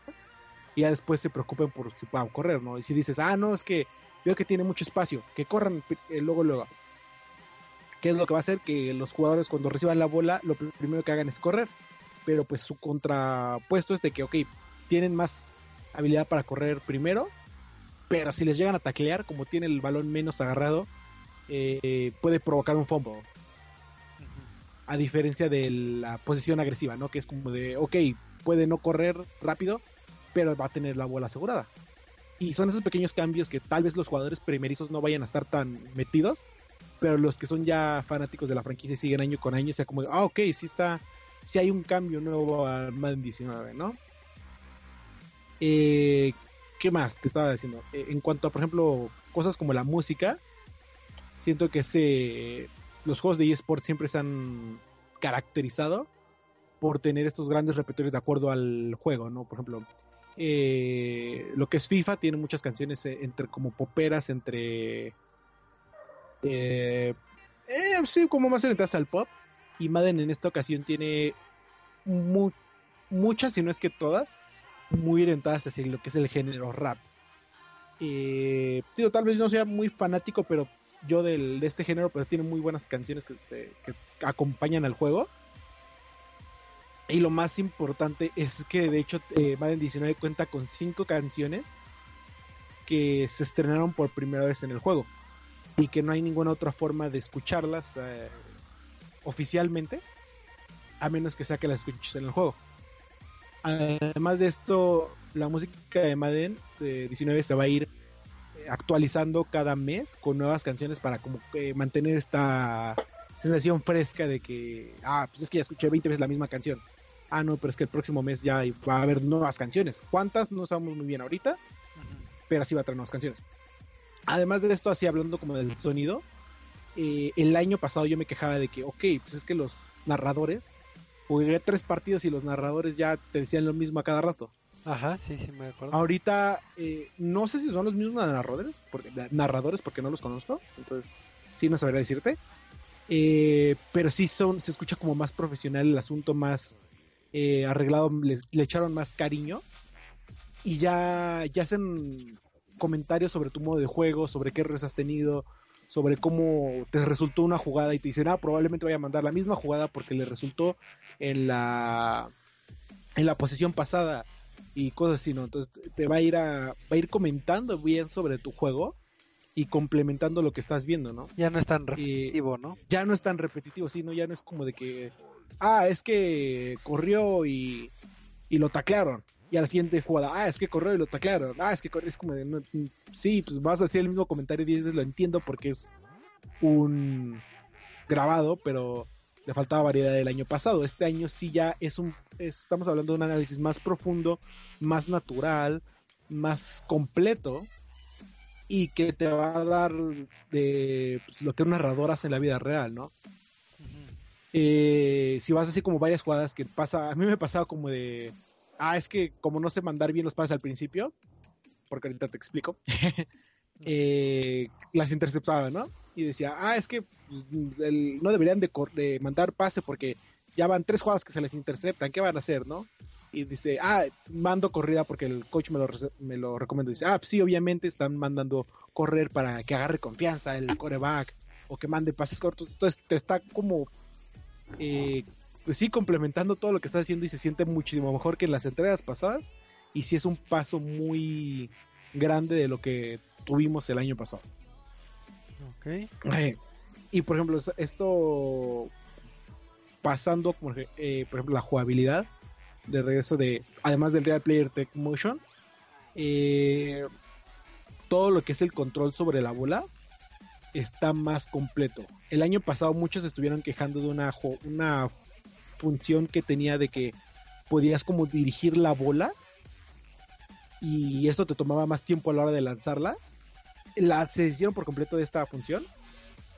y ya después se preocupen por si puedan correr, ¿no? Y si dices, ah, no, es que veo que tiene mucho espacio, que corran eh, luego, luego. ¿Qué es lo que va a hacer? Que los jugadores cuando reciban la bola, lo pr- primero que hagan es correr. Pero pues su contrapuesto es de que, ok, tienen más habilidad para correr primero, pero si les llegan a taclear, como tiene el balón menos agarrado, eh, puede provocar un fumble. A diferencia de la posición agresiva, ¿no? Que es como de, ok, puede no correr rápido, pero va a tener la bola asegurada. Y son esos pequeños cambios que tal vez los jugadores primerizos no vayan a estar tan metidos, pero los que son ya fanáticos de la franquicia y siguen año con año, sea como, ah, ok, sí está, sí hay un cambio nuevo al Madden 19, ¿no? Eh, ¿Qué más te estaba diciendo? Eh, en cuanto a, por ejemplo, cosas como la música, siento que ese, los juegos de eSports siempre se han caracterizado por tener estos grandes repertorios de acuerdo al juego, ¿no? Por ejemplo, eh, lo que es FIFA tiene muchas canciones eh, entre como poperas, entre... Eh, eh, sí, como más orientadas al pop. Y Madden en esta ocasión tiene mu- muchas, si no es que todas, muy orientadas hacia lo que es el género rap. Eh, digo, tal vez no sea muy fanático, pero yo del, de este género, pero tiene muy buenas canciones que, acompañan al juego. Y lo más importante es que de hecho eh, Madden 19 cuenta con cinco canciones que se estrenaron por primera vez en el juego y que no hay ninguna otra forma de escucharlas eh, oficialmente a menos que sea que las escuches en el juego. Además de esto, la música de Madden de 19 se va a ir eh, actualizando cada mes con nuevas canciones para como que mantener esta sensación fresca de que, ah, pues es que ya escuché 20 veces la misma canción. Ah, no, pero es que el próximo mes ya va a haber nuevas canciones. ¿Cuántas? No sabemos muy bien ahorita, pero así va a traer nuevas canciones. Además de esto, así hablando como del sonido, eh, el año pasado yo me quejaba de que, ok, pues es que los narradores, jugué tres partidos y los narradores ya te decían lo mismo a cada rato. Ajá, sí, sí, me acuerdo. Ahorita, eh, no sé si son los mismos narradores, porque, narradores porque no los conozco, entonces sí no sabría decirte. Eh, pero sí son, se escucha como más profesional el asunto, más eh, arreglado, le, le echaron más cariño y ya, ya hacen comentarios sobre tu modo de juego, sobre qué errores has tenido, sobre cómo te resultó una jugada y te dicen, ah, probablemente vaya a mandar la misma jugada porque le resultó en la en la posesión pasada y cosas así, ¿no? Entonces te va a ir a va a ir comentando bien sobre tu juego y complementando lo que estás viendo, ¿no? Ya no es tan repetitivo, ¿no? Ya no es tan repetitivo, sí, ¿no? Ya no es como de que ah, es que corrió y y lo taclearon. Y a la siguiente jugada, ah, es que corrió y lo taclearon. Ah, es que corrió, es como de, no, sí, pues vas a hacer el mismo comentario 10 veces, lo entiendo porque es un grabado, pero le faltaba variedad del año pasado. Este año sí ya es un, es- estamos hablando de un análisis más profundo, más natural, más completo y que te va a dar de pues, lo que un narrador hace en la vida real, ¿no? Eh, si vas así como varias jugadas que pasa, a mí me pasaba como de, ah, es que como no sé mandar bien los pases al principio, porque ahorita te explico, eh, las interceptaba, ¿no? Y decía, ah, es que pues, el- no deberían de, de mandar pase porque ya van tres jugadas que se les interceptan, ¿qué van a hacer, no? Y dice, ah, mando corrida porque el coach me lo, me lo recomendó. Dice, ah, pues sí, obviamente están mandando correr para que agarre confianza el coreback o que mande pases cortos. Entonces te está como, eh, pues sí, complementando todo lo que estás haciendo y se siente muchísimo mejor que en las entregas pasadas. y sí es un paso muy grande de lo que tuvimos el año pasado. Ok. Eh, y por ejemplo, es- esto pasando, por, eh, por ejemplo, la jugabilidad de regreso de, además del Real Player Tech Motion, eh, todo lo que es el control sobre la bola está más completo. El año pasado muchos estuvieron quejando de una, una función que tenía de que podías como dirigir la bola y esto te tomaba más tiempo a la hora de lanzarla. La se hicieron por completo de esta función,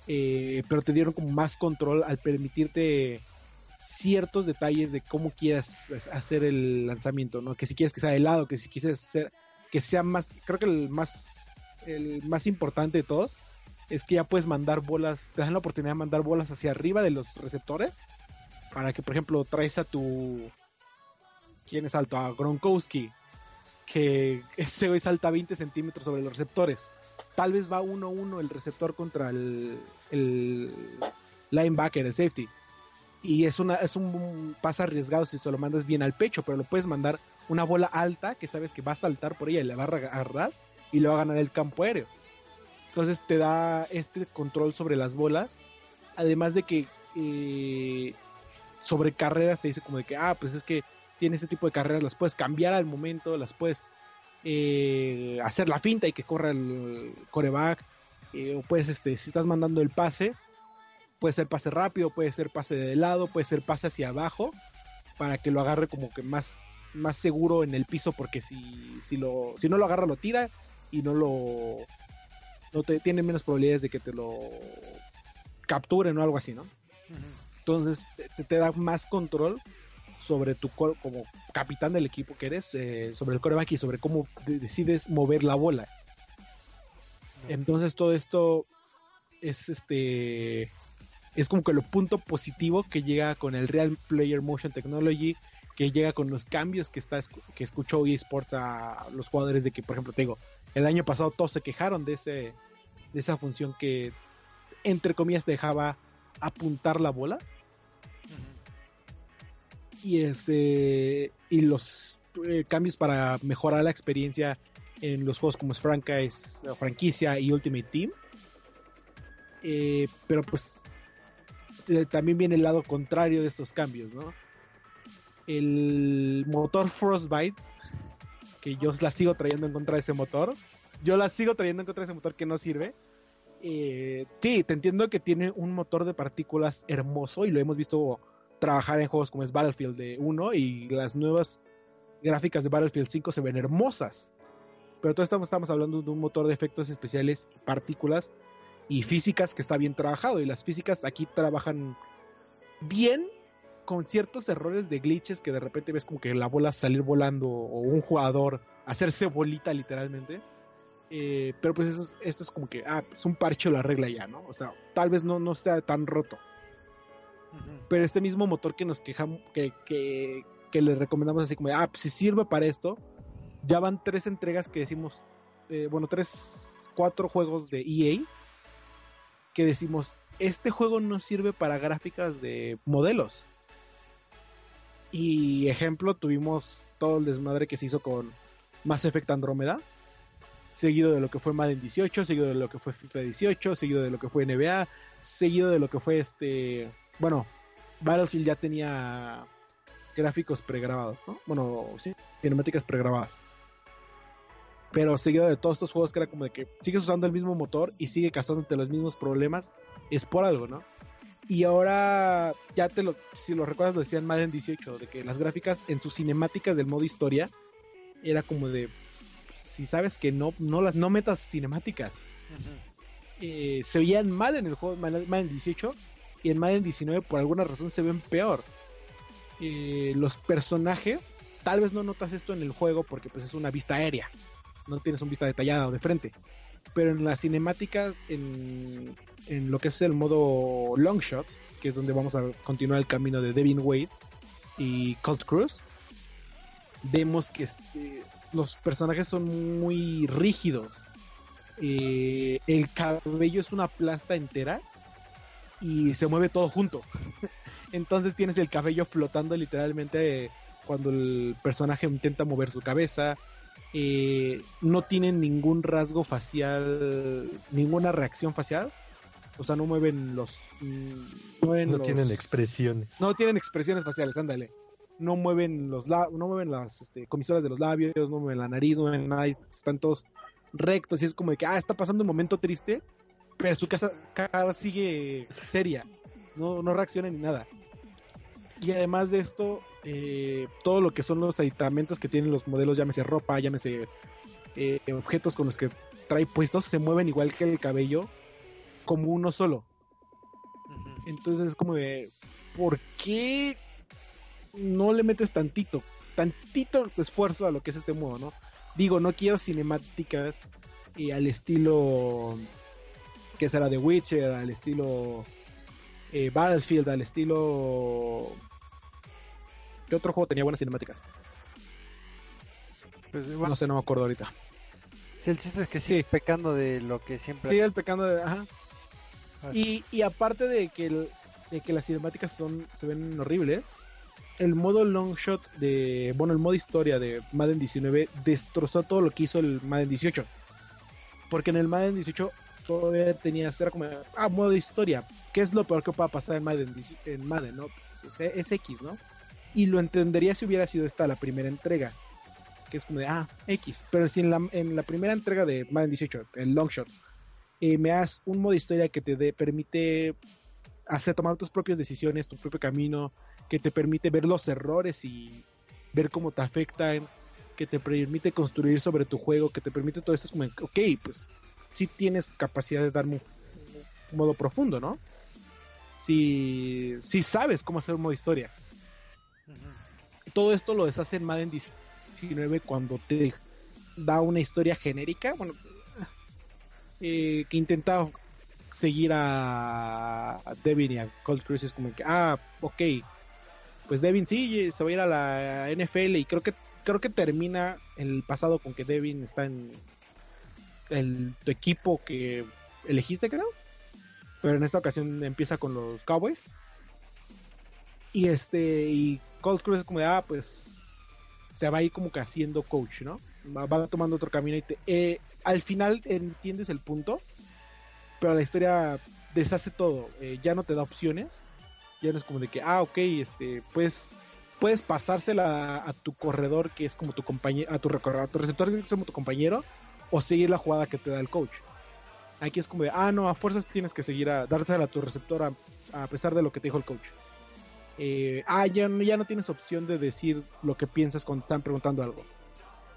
eh, pero te dieron como más control al permitirte ciertos detalles de cómo quieras hacer el lanzamiento, ¿no? Que si quieres que sea de lado, que si quieres hacer que sea más, creo que el más el más importante de todos es que ya puedes mandar bolas, te dan la oportunidad de mandar bolas hacia arriba de los receptores para que por ejemplo traes a tu ¿quién es alto? A Gronkowski que ese güey salta 20 centímetros sobre los receptores. Tal vez va 1-1 el receptor contra el, el linebacker, el safety. Y es, una, es un pase arriesgado si se lo mandas bien al pecho, pero lo puedes mandar una bola alta que sabes que va a saltar por ella y le va a agarrar y le va a ganar el campo aéreo. Entonces te da este control sobre las bolas. Además de que eh, sobre carreras te dice como de que, ah, pues es que tiene este tipo de carreras, las puedes cambiar al momento, las puedes eh, hacer la finta y que corra el coreback. eh, o puedes, este, si estás mandando el pase, puede ser pase rápido, puede ser pase de lado, puede ser pase hacia abajo, para que lo agarre como que más, más seguro en el piso, porque si, si, lo, si no lo agarra, lo tira y no lo. No te, tiene menos probabilidades de que te lo capturen o algo así, ¿no? Entonces te, te da más control sobre tu co- como capitán del equipo que eres, eh, sobre el coreback y sobre cómo de- decides mover la bola. Entonces todo esto es este es como que lo punto positivo que llega con el Real Player Motion Technology, que llega con los cambios que está que escuchó eSports a los jugadores de que, por ejemplo, te digo, el año pasado todos se quejaron de ese de esa función que entre comillas dejaba apuntar la bola y este y los eh, cambios para mejorar la experiencia en los juegos como es franchise, franquicia y Ultimate Team. Eh, pero pues eh, también viene el lado contrario de estos cambios no el motor Frostbite que yo la sigo trayendo en contra de ese motor. Yo la sigo trayendo en contra de ese motor que no sirve. Eh, sí, te entiendo que tiene un motor de partículas hermoso y lo hemos visto trabajar en juegos como es Battlefield de 1 y las nuevas gráficas de Battlefield 5 se ven hermosas. Pero todos estamos, estamos hablando de un motor de efectos especiales, partículas y físicas que está bien trabajado. Y las físicas aquí trabajan bien con ciertos errores de glitches que de repente ves como que la bola salir volando o un jugador hacerse bolita literalmente. Eh, pero pues eso es- esto es como que, ah, es un parche o la regla ya, ¿no? O sea, tal vez no, no sea tan roto. Pero este mismo motor que nos quejamos, que, que, que le recomendamos así como, ah, pues si sirve para esto, ya van tres entregas que decimos, eh, bueno, tres, cuatro juegos de EA que decimos, este juego no sirve para gráficas de modelos. Y ejemplo, tuvimos todo el desmadre que se hizo con Mass Effect Andrómeda, seguido de lo que fue Madden 18, seguido de lo que fue FIFA 18, seguido de lo que fue NBA, seguido de lo que fue este, bueno, Battlefield ya tenía gráficos pregrabados, ¿no? Bueno, sí, cinemáticas pregrabadas. Pero seguido de todos estos juegos que era como de que sigues usando el mismo motor y sigue causándote los mismos problemas, es por algo, ¿no? Y ahora, ya te lo, si lo recuerdas, lo decían Madden 18, de que las gráficas en sus cinemáticas del modo historia era como de, si sabes que no, no las no metas cinemáticas, eh, se veían mal en el juego de Madden Madden 18 y en Madden 19 por alguna razón se ven peor. Eh, los personajes, tal vez no notas esto en el juego porque pues es una vista aérea, no tienes una vista detallada o de frente. Pero en las cinemáticas, en, en lo que es el modo long shot, que es donde vamos a continuar el camino de Devin Wade y Colt Cruz, vemos que este, los personajes son muy rígidos. Eh, el cabello es una plasta entera y se mueve todo junto. Entonces tienes el cabello flotando literalmente cuando el personaje intenta mover su cabeza. Eh, no tienen ningún rasgo facial, ninguna reacción facial. O sea, no mueven los. mm, No, mueven No los- tienen expresiones. no tienen expresiones faciales, ándale. No mueven los no mueven las este, comisuras de los labios, no mueven la nariz, no mueven nada, están todos rectos y es como de que ah, está pasando un momento triste, pero su casa, cara sigue seria, no, no reacciona ni nada. Y además de esto, eh, todo lo que son los aditamentos que tienen los modelos, llámese ropa, llámese eh, objetos con los que trae puestos, se mueven igual que el cabello, como uno solo. Entonces es como de, ¿por qué no le metes tantito, tantito esfuerzo a lo que es este modo, no? Digo, no quiero cinemáticas y al estilo que será de Witcher, al estilo eh, Battlefield, al estilo... ¿Qué otro juego tenía buenas cinemáticas? Pues, bueno, No sé, no me acuerdo ahorita. sí, el chiste es que sigue Sí. pecando de lo que siempre. Sí, el pecado de... Ajá. Y, y aparte de que, el- de que las cinemáticas son se ven horribles, el modo long shot de... Bueno, el modo historia de Madden 19 destrozó todo lo que hizo el Madden 18. Porque en el Madden 18 todavía tenía... Era como... Ah, modo historia. ¿Qué es lo peor que pueda pasar en Madden, 18 en Madden no? Pues es, es X, ¿no? Y lo entendería si hubiera sido esta la primera entrega. Que es como de, ah, X. Pero si en la, en la primera entrega de Madden 18, el long shot, eh, me das un modo historia que te permite hacer tomar tus propias decisiones, tu propio camino, que te permite ver los errores y ver cómo te afectan, que te permite construir sobre tu juego, que te permite todo esto. Es como, ok, pues sí tienes capacidad de darme un, modo profundo, ¿no? Si, si sabes cómo hacer un modo historia. Todo esto lo deshace en Madden 19 cuando te da una historia genérica, bueno, eh, que intenta seguir a, Devin y a Cold Cruz es como que, ah, ok, pues Devin sí se va a ir a la NFL y creo que creo que termina el pasado con que Devin está en el tu equipo que elegiste, creo. Pero en esta ocasión empieza con los Cowboys. Y este y Cold Cruz es como de, ah, pues se va a ir como que haciendo coach, ¿no? Va, tomando otro camino y te, eh, al final entiendes el punto, pero la historia deshace todo. Eh, ya no te da opciones. Ya no es como de que, ah, ok, este, pues puedes pasársela a, tu corredor que es como tu compañero, a tu, a tu receptor que es como tu compañero, o seguir la jugada que te da el coach. Aquí es como de, ah, no, a fuerzas tienes que seguir a dársela a tu receptor a, a pesar de lo que te dijo el coach. Eh, ah, ya, no- ya no tienes opción de decir lo que piensas cuando están preguntando algo.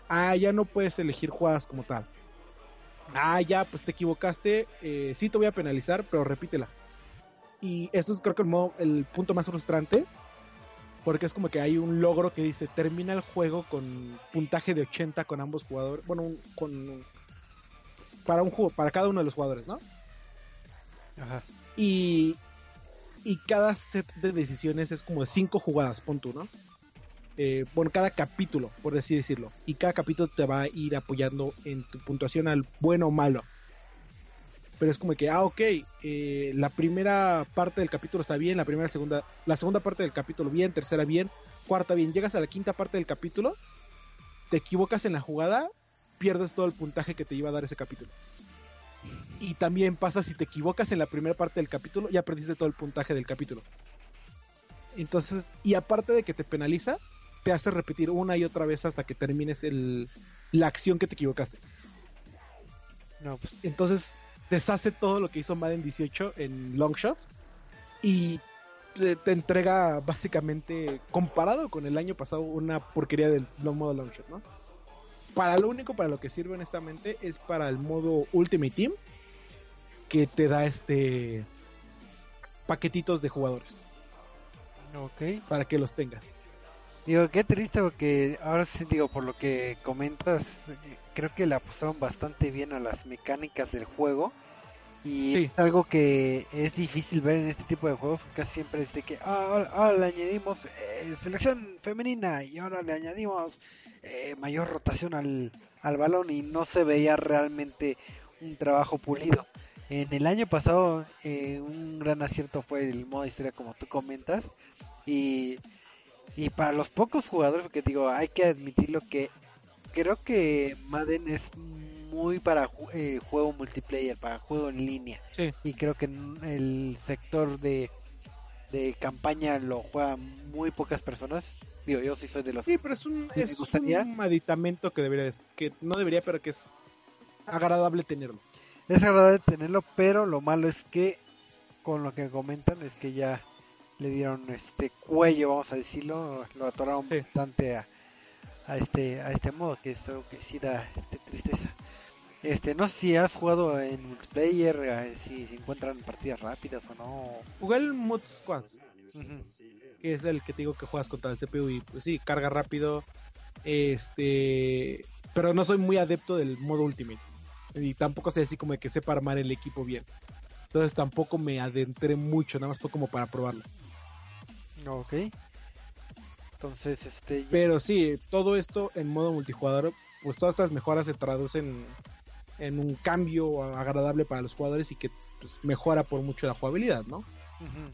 Ah, ya no puedes elegir jugadas como tal. Ah, ya, pues te equivocaste. Eh, sí te voy a penalizar, pero repítela. Y esto es creo que el, modo- el punto más frustrante. Porque es como que hay un logro que dice termina el juego con puntaje de 80 con ambos jugadores. Bueno, un- con para un juego, para cada uno de los jugadores, ¿no? Ajá. Y, y cada set de decisiones es como de cinco jugadas, pon tú, ¿no? Eh, bueno, cada capítulo, por así decirlo. Y cada capítulo te va a ir apoyando en tu puntuación al bueno o malo. Pero es como que, ah, ok, eh, la primera parte del capítulo está bien, la primera, segunda, la segunda parte del capítulo bien, tercera bien, cuarta bien. Llegas a la quinta parte del capítulo, te equivocas en la jugada, pierdes todo el puntaje que te iba a dar ese capítulo. Y también pasa si te equivocas en la primera parte del capítulo, ya perdiste todo el puntaje del capítulo. Entonces, y aparte de que te penaliza, te hace repetir una y otra vez hasta que termines el, la acción que te equivocaste. No, pues Entonces, deshace todo lo que hizo Madden 18 en long shot y te, te entrega básicamente, comparado con el año pasado, una porquería del long modo long shot, ¿no? Para lo único para lo que sirve honestamente es para el modo Ultimate Team que te da este paquetitos de jugadores ok. para que los tengas. Digo, qué triste porque ahora sí digo, por lo que comentas, creo que le apostaron bastante bien a las mecánicas del juego. Y Sí. es algo que es difícil ver en este tipo de juegos, porque casi siempre es de que ah, ahora, ahora le añadimos eh, selección femenina y ahora le añadimos eh, mayor rotación al, al balón y no se veía realmente un trabajo pulido. En el año pasado eh, un gran acierto fue el modo historia como tú comentas y Y para los pocos jugadores, porque digo, hay que admitirlo que creo que Madden es muy para ju- eh, juego multiplayer, para juego en línea. Sí. Y creo que en el sector de, de campaña lo juegan muy pocas personas. Digo, yo sí soy de los... Sí, pero es un, es gustaría. un aditamento que debería, de- que no debería, pero que es agradable tenerlo. Es agradable tenerlo, pero lo malo es que, con lo que comentan, es que ya le dieron este cuello, vamos a decirlo, lo atoraron Sí. bastante a, a este a este modo, que esto que sí da este, tristeza. Este, no sé si has jugado en multiplayer, si se encuentran partidas rápidas o no. Jugué el Mod Squads, que es el que te digo que juegas contra el CPU y pues sí, carga rápido. Este, pero no soy muy adepto del modo Ultimate. Y tampoco sé así como de que sepa armar el equipo bien. Entonces tampoco me adentré mucho, nada más fue como para probarlo. Ok. Entonces, este, Pero sí, todo esto en modo multijugador, pues todas estas mejoras se traducen en un cambio agradable para los jugadores y que pues, mejora por mucho la jugabilidad, ¿no? Ujú.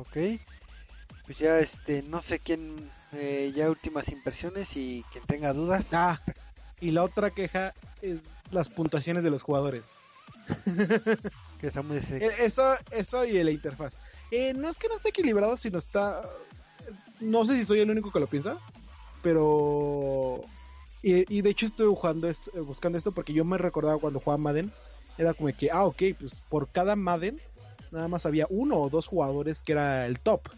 Ok. Pues ya este, no sé quién, eh, ya últimas impresiones y quien tenga dudas. Ah, y la otra queja es las puntuaciones de los jugadores. Que está muy Eh, Eso, eso y la interfaz. Eh, no es que no esté equilibrado, sino está. No sé si soy el único que lo piensa, pero. Y, de hecho estoy jugando eh, buscando esto porque yo me recordaba cuando jugaba Madden. Era como que, ah, ok, pues por cada Madden nada más había uno o dos jugadores que era el top.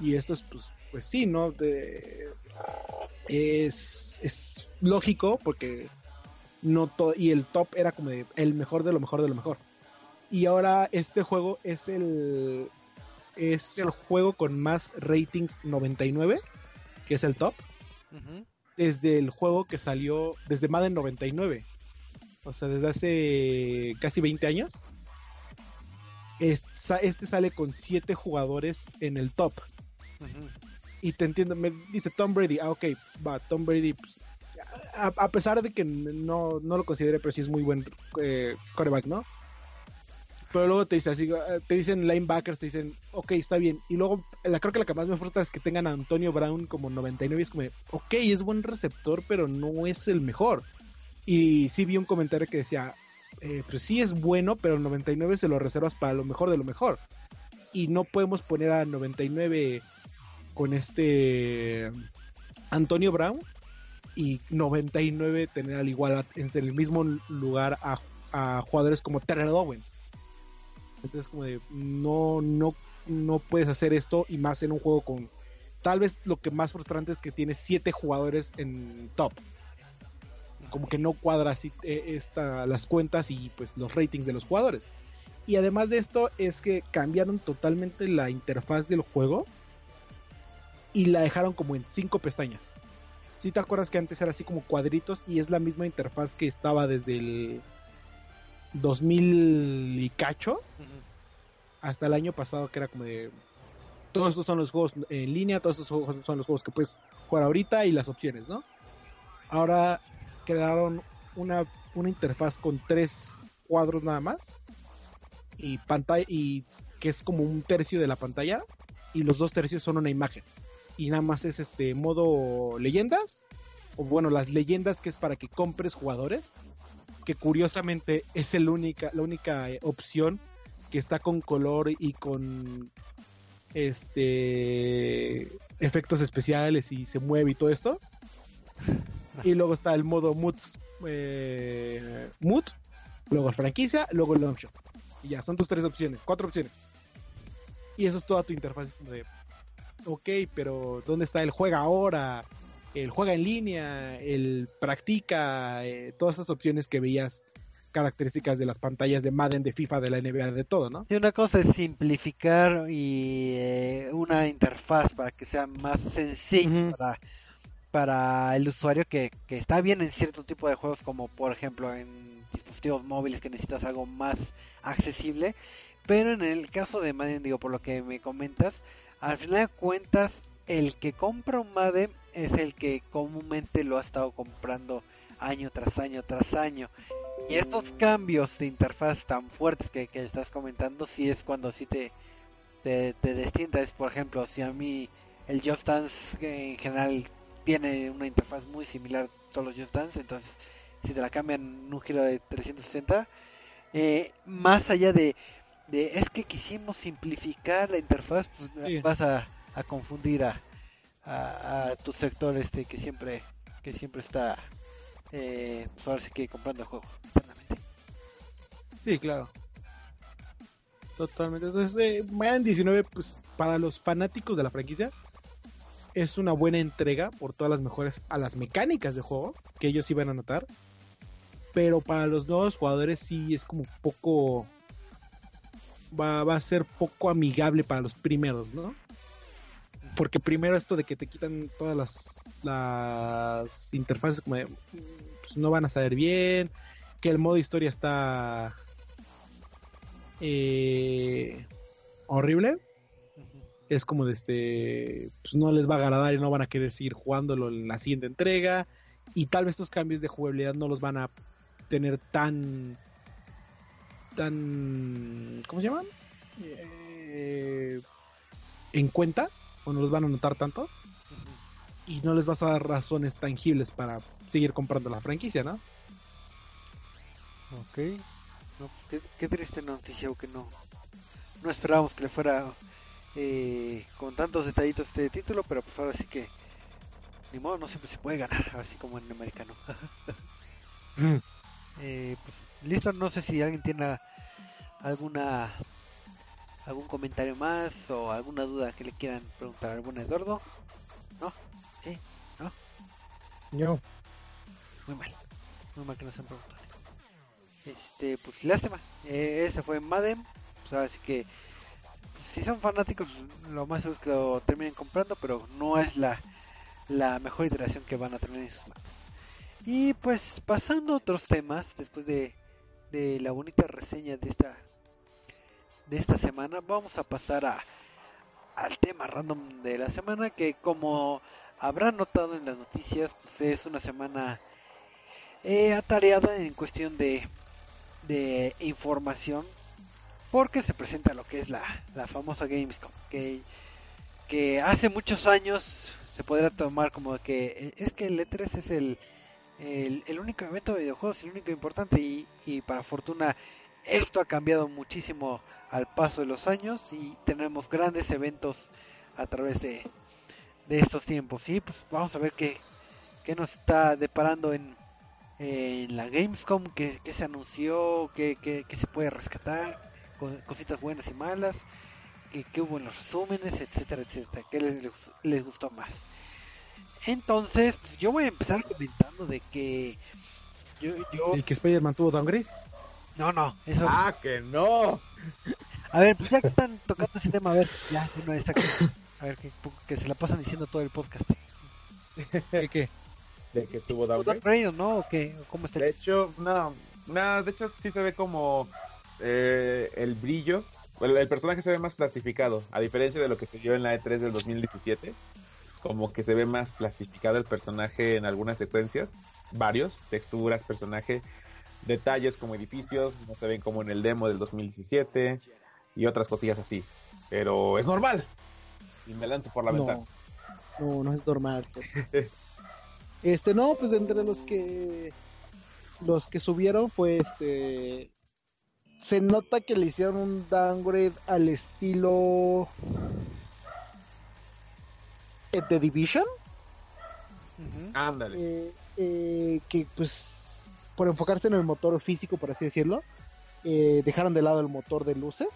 Y esto es, pues, pues sí, ¿no? De- es, es lógico porque no todo. Y el top era como de el mejor de lo mejor de lo mejor. Y ahora este juego es el es el juego con más ratings 99, que es el top, desde el juego que salió desde Madden 99. O sea, desde hace casi 20 años. Este, este sale con 7 jugadores en el top. Y te entiendo, me dice Tom Brady. Ah, ok, va, Tom Brady. pues, a, a pesar de que no, no lo considere, pero sí es muy buen eh, quarterback, ¿no? Pero luego te dice así, eh, te dicen linebackers, te dicen, ok, está bien. Y luego, la, creo que la que más me frustra es que tengan a Antonio Brown como 99. Y es como, ok, es buen receptor, pero no es el mejor. Y sí vi un comentario que decía, eh, pues sí es bueno, pero el 99 se lo reservas para lo mejor de lo mejor. Y no podemos poner a 99 con este Antonio Brown y 99 tener al igual en el mismo lugar a, a jugadores como Terrell Owens. Entonces como de no no no puedes hacer esto y más en un juego con tal vez lo que más frustrante es que tiene siete jugadores en top. Como que no cuadra así eh, esta, las cuentas y pues los ratings de los jugadores. Y además de esto es que cambiaron totalmente la interfaz del juego y la dejaron como en cinco pestañas. Si te acuerdas que antes era así como cuadritos y es la misma interfaz que estaba desde el 2000 y cacho hasta el año pasado que era como de todos estos son los juegos en línea, todos estos son los juegos que puedes jugar ahorita y las opciones, ¿no? Ahora crearon una, una interfaz con tres cuadros nada más y pantalla y que es como un tercio de la pantalla y los dos tercios son una imagen y nada más es este modo leyendas o bueno las leyendas que es para que compres jugadores que curiosamente es el única la única eh, opción que está con color y con este efectos especiales y se mueve y todo esto. Y luego está el modo mood eh, mood luego franquicia luego el long shot y ya son tus tres opciones cuatro opciones. Y eso es toda tu interfaz de ok pero dónde está el juega ahora el juega en línea el practica eh, todas esas opciones que veías características de las pantallas de Madden de FIFA de la NBA de todo no Sí, una cosa es simplificar y eh, una interfaz para que sea más para, para el usuario que, que está bien en cierto tipo de juegos como por ejemplo en dispositivos móviles que necesitas algo más accesible. Pero en el caso de Madden digo por lo que me comentas al final de cuentas el que compra un Madden es el que comúnmente lo ha estado comprando año tras año tras año y estos cambios de interfaz tan fuertes que, que estás comentando, sí es cuando sí te, te, te por ejemplo, si a mí el Just Dance en general tiene una interfaz muy similar a todos los Just Dance, entonces si te la cambian en un giro de 360, eh, más allá de, de es que quisimos simplificar la interfaz, pues Sí. vas a, a confundir a, a, a tu sector este que siempre que siempre está eh, pues ahora sí que comprando el juego. Sí, claro. Totalmente. Entonces, eh, Madden 19, pues para los fanáticos de la franquicia, es una buena entrega por todas las mejores a las mecánicas de juego que ellos iban a notar. Pero para los nuevos jugadores sí es como poco... Va, va a ser poco amigable para los primeros, ¿no? Porque primero esto de que te quitan todas las, las interfaces como de, pues, no van a saber bien, que el modo historia está eh, horrible. Es como de este, pues no les va a agradar y no van a querer seguir jugándolo en la siguiente entrega. Y tal vez estos cambios de jugabilidad no los van a tener tan, tan, ¿cómo se llaman? Eh, en cuenta o no los van a notar tanto y no les vas a dar razones tangibles para seguir comprando la franquicia, ¿no? Ok. No, pues, qué, qué triste noticia que no no esperábamos que le fuera eh, con tantos detallitos este título, pero pues ahora sí que ni modo, no siempre se puede ganar, así como en americano. Eh, pues, listo, no sé si alguien tiene alguna algún comentario más o alguna duda que le quieran preguntar a algún Eduardo. ¿No? ¿Sí? ¿No? Yo. Muy mal. Muy mal que nos han preguntado. Este, pues lástima. Eh, ese fue Madden. Pues así que pues, si son fanáticos, lo más seguro es que lo terminen comprando, pero no es la, la mejor iteración que van a tener en sus manos. Y pues pasando a otros temas, después de, de la bonita reseña de esta de esta semana, vamos a pasar a al tema random de la semana que como habrán notado en las noticias, pues es una semana eh, atareada en cuestión de, de información porque se presenta lo que es la, la famosa Gamescom que, que hace muchos años se podrá tomar como que eh, es que el E3 es el, el, el único evento de videojuegos, el único importante y, y para fortuna esto ha cambiado muchísimo al paso de los años y tenemos grandes eventos a través de, de estos tiempos. Y pues vamos a ver qué, qué nos está deparando en, en la Gamescom, qué, qué se anunció, qué, qué, qué se puede rescatar, co- cositas buenas y malas, qué, hubo en los resúmenes, etcétera, etcétera, qué les, les, les gustó más. Entonces, pues yo voy a empezar comentando de que yo, yo Y que Spider-Man tuvo downgrade. No, no, eso Ah, que no. A ver, pues ya que están tocando ese tema, a ver, ya, uno está aquí. A ver, que, que se la pasan diciendo todo el podcast. ¿Qué, qué? De que tuvo ¿Tuvo downgrade. o no? ¿O qué? ¿O ¿Cómo está? De hecho, no, no, de hecho sí se ve como eh, el brillo. El, el personaje se ve más plastificado, a diferencia de lo que se vio en la E3 del 2017. Como que se ve más plastificado el personaje en algunas secuencias, varios, texturas, personaje, detalles como edificios, no se ven como en el demo del 2017 y otras cosillas así. Pero es normal. Y me lanzo por la ventana. No, no, es normal. este, no, pues entre los que los que subieron fue este se nota que le hicieron un downgrade al estilo The Division. Ándale. eh, eh, que pues por enfocarse en el motor físico por así decirlo eh, dejaron de lado el motor de luces.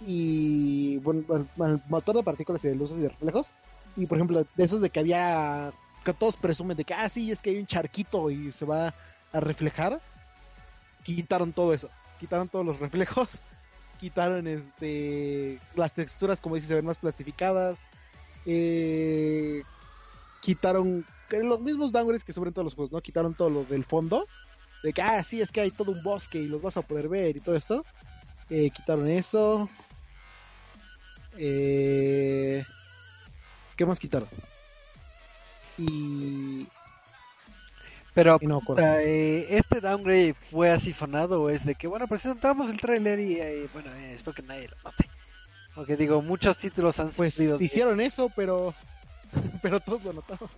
Y bueno el, motor de partículas y de luces y de reflejos. Y por ejemplo de esos de que había que todos presumen de que ah sí es que hay un charquito y se va a reflejar quitaron todo eso quitaron todos los reflejos quitaron este las texturas como dices se ven más plastificadas eh, quitaron los mismos downgrades que sobren todos los juegos, ¿no? Quitaron todo lo del fondo. De que, ah, sí, es que hay todo un bosque y los vas a poder ver y todo esto. Eh, quitaron eso. Eh, ¿Qué más quitaron? Y... Pero, y no puta, eh, ¿este downgrade fue así sonado es de que, bueno, presentamos el tráiler y, eh, bueno, eh, espero que nadie lo note? Porque digo, muchos títulos han Pues sufrido hicieron eso, pero pero todos lo notaron.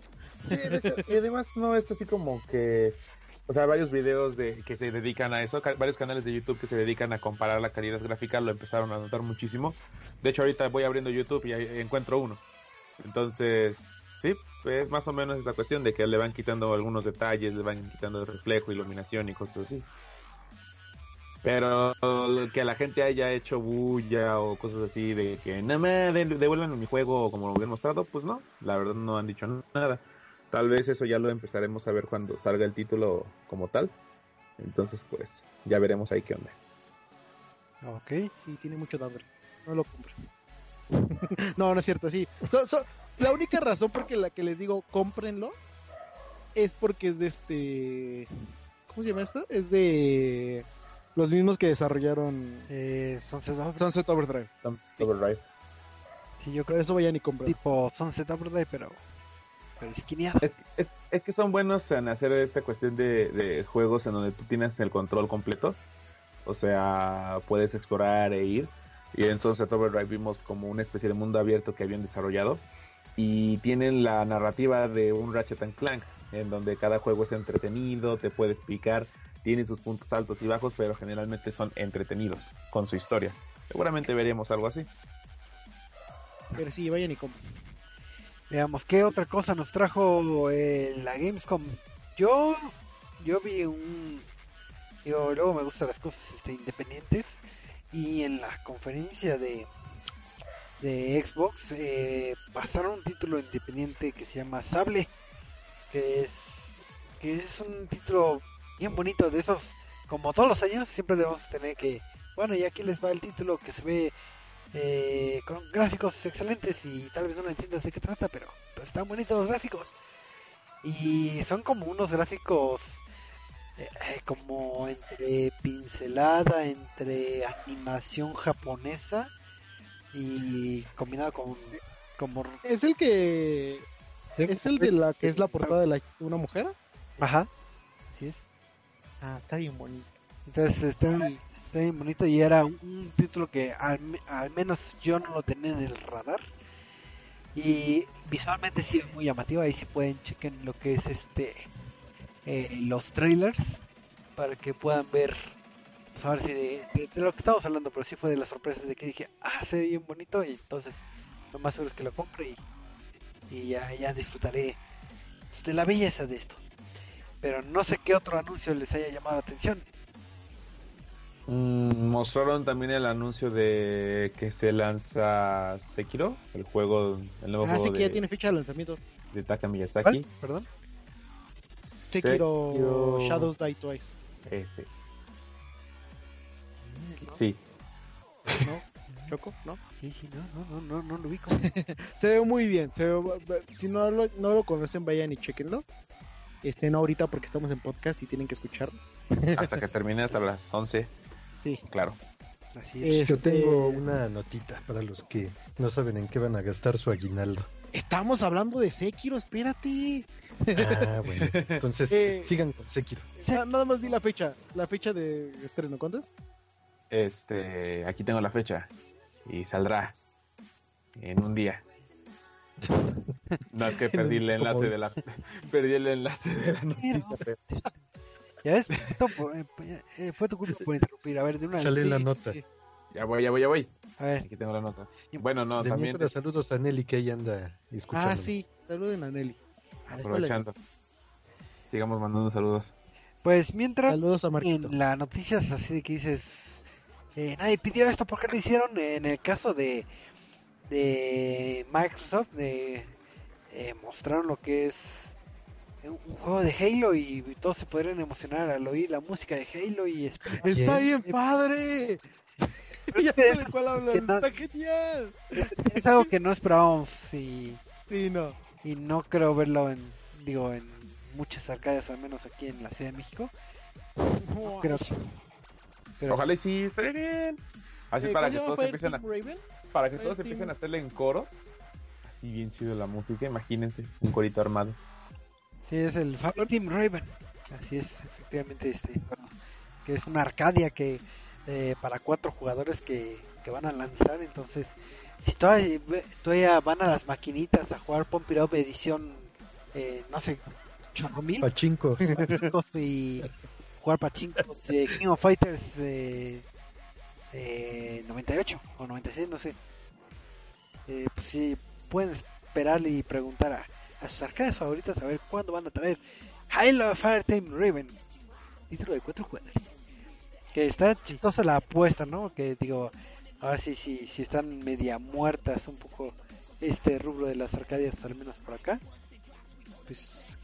Y además no es así como que, o sea, varios videos de que se dedican a eso, varios canales de YouTube que se dedican a comparar la calidad gráfica lo empezaron a notar muchísimo. De hecho, ahorita voy abriendo YouTube y encuentro uno. Entonces, sí, es más o menos esta cuestión de que le van quitando algunos detalles, le van quitando reflejo, iluminación y cosas así. Pero que la gente haya hecho bulla o cosas así de que no me devuelvan mi juego como lo habían mostrado, pues no, la verdad no han dicho nada. Tal vez eso ya lo empezaremos a ver cuando salga el título como tal. Entonces, pues ya veremos ahí qué onda. Ok. Sí, tiene mucho downgrade. No lo compren. no, no es cierto, sí. So- so- la única razón por que la que les digo cómprenlo es porque es de este. ¿Cómo se llama esto? Es de los mismos que desarrollaron Eh, Sunset Overdrive. Sunset Overdrive. Sí. Overdrive. Sí, yo creo eso vayan y compren. tipo Sunset Overdrive, pero, pero esquineado. Es, es, es que son buenos en hacer esta cuestión de, de juegos en donde tú tienes el control completo. O sea, puedes explorar e ir. Y en Sunset Overdrive vimos como una especie de mundo abierto que habían desarrollado. Y tienen la narrativa de un Ratchet and Clank, en donde cada juego es entretenido, te puedes picar, tiene sus puntos altos y bajos, pero generalmente son entretenidos con su historia. Seguramente veremos algo así. Pero sí, vayan y compren. Veamos, ¿qué otra cosa nos trajo eh, la Gamescom? Yo, yo vi un... Yo luego me gustan las cosas este, independientes y en la conferencia de, de Xbox eh, pasaron un título independiente que se llama Sable, que es, que es un título bien bonito de esos, como todos los años, siempre debemos tener que, bueno, y aquí les va el título que se ve eh, con gráficos excelentes y tal vez no entiendas de qué trata, pero, pero están bonitos los gráficos. Y son como unos gráficos eh, como entre pincelada, entre animación japonesa y combinado con como Es el que. ¿Es el de la que es la portada de, la, una mujer? Ajá, así es. Ah, está bien bonito. Entonces está, Sí. Está bien bonito y era un, título que al, al menos yo no lo tenía en el radar. Y visualmente sí es muy llamativo. Ahí sí pueden chequen lo que es este eh, los trailers para que puedan ver. A ver si de, de- de lo que estamos hablando, pero sí fue de las sorpresas de que dije, ah, se ve bien bonito. Y entonces lo más seguro es que lo compre y, y ya, ya disfrutaré pues, de la belleza de esto. Pero no sé qué otro anuncio les haya llamado la atención. Mm, mostraron también el anuncio de que se lanza Sekiro, el juego, el nuevo Ah, juego sí que de, ya tiene fecha de lanzamiento. de Taka Miyazaki. ¿Cuál? Perdón. Sekiro, Sekiro- Shadows Die Twice. Ese. Sí. ¿No? ¿Choco? ¿No? No, no, no, no, no lo ubico. Se ve muy bien. Se ve- si no lo, no lo conocen, vayan y chequenlo. Este, no ahorita porque estamos en podcast y tienen que escucharnos. Hasta que termine hasta las 11. Sí. Claro. Así es. Yo Este, tengo una notita para los que no saben en qué van a gastar su aguinaldo. Estamos hablando de Sekiro, espérate. Ah, bueno. Entonces, Eh, sigan con Sekiro. Na- Nada más di la fecha. La fecha de estreno, ¿cuánto es? Este, aquí tengo la fecha. Y saldrá en un día. No, es que perdí el enlace de la perdí el enlace de la noticia. Ya ves, eh, eh, fue tu culpa por interrumpir. A ver, de una vez. Sale la Sí, nota. sí. Ya voy, ya voy, ya voy. A ver, Aquí tengo la nota. Bueno, no, de también mientras, saludos a Nelly que ahí anda escuchando. Ah, sí. Saluden a Nelly. Aprovechando. Sigamos mandando saludos. pues mientras Saludos a Marquito. en las noticias así de que dices, eh, nadie pidió esto, ¿por qué lo hicieron? En el caso de, de Microsoft, de, eh, mostraron lo que es un juego de Halo y todos se podrían emocionar al oír la música de Halo y esperar. ¡Está Bien. padre! ya sé de cuál hablas. No- Está genial. Es algo que no esperábamos y, Sí, no. y no creo verlo en, digo, en muchas arcades, al menos aquí en la Ciudad de México. Creo que- pero Ojalá y sí, estaría bien. Así Eh, para ¿cómo que todos empiecen a, para que todos empiecen a hacerle en coro. Así bien chido la música, imagínense, un corito armado. Sí, es el Team Raven. Así es, efectivamente, este, bueno, que es una Arcadia que eh, para cuatro jugadores que que van a lanzar, entonces si todavía, todavía van a las maquinitas a jugar Pump It Up edición, eh, no sé, chorro mil, Pachinko. pachincos y jugar pachincos de King of Fighters eh, eh, 98 o 96, no sé. Eh, pues sí, pueden esperar y preguntar a, a sus arcades favoritas a ver cuándo van a traer Halo Fireteam Raven, título de cuatro jugadores. Que está chistosa la apuesta, ¿no? Que digo, ahora sí, sí, sí están media muertas un poco este rubro de las arcadias, al menos por acá. Pues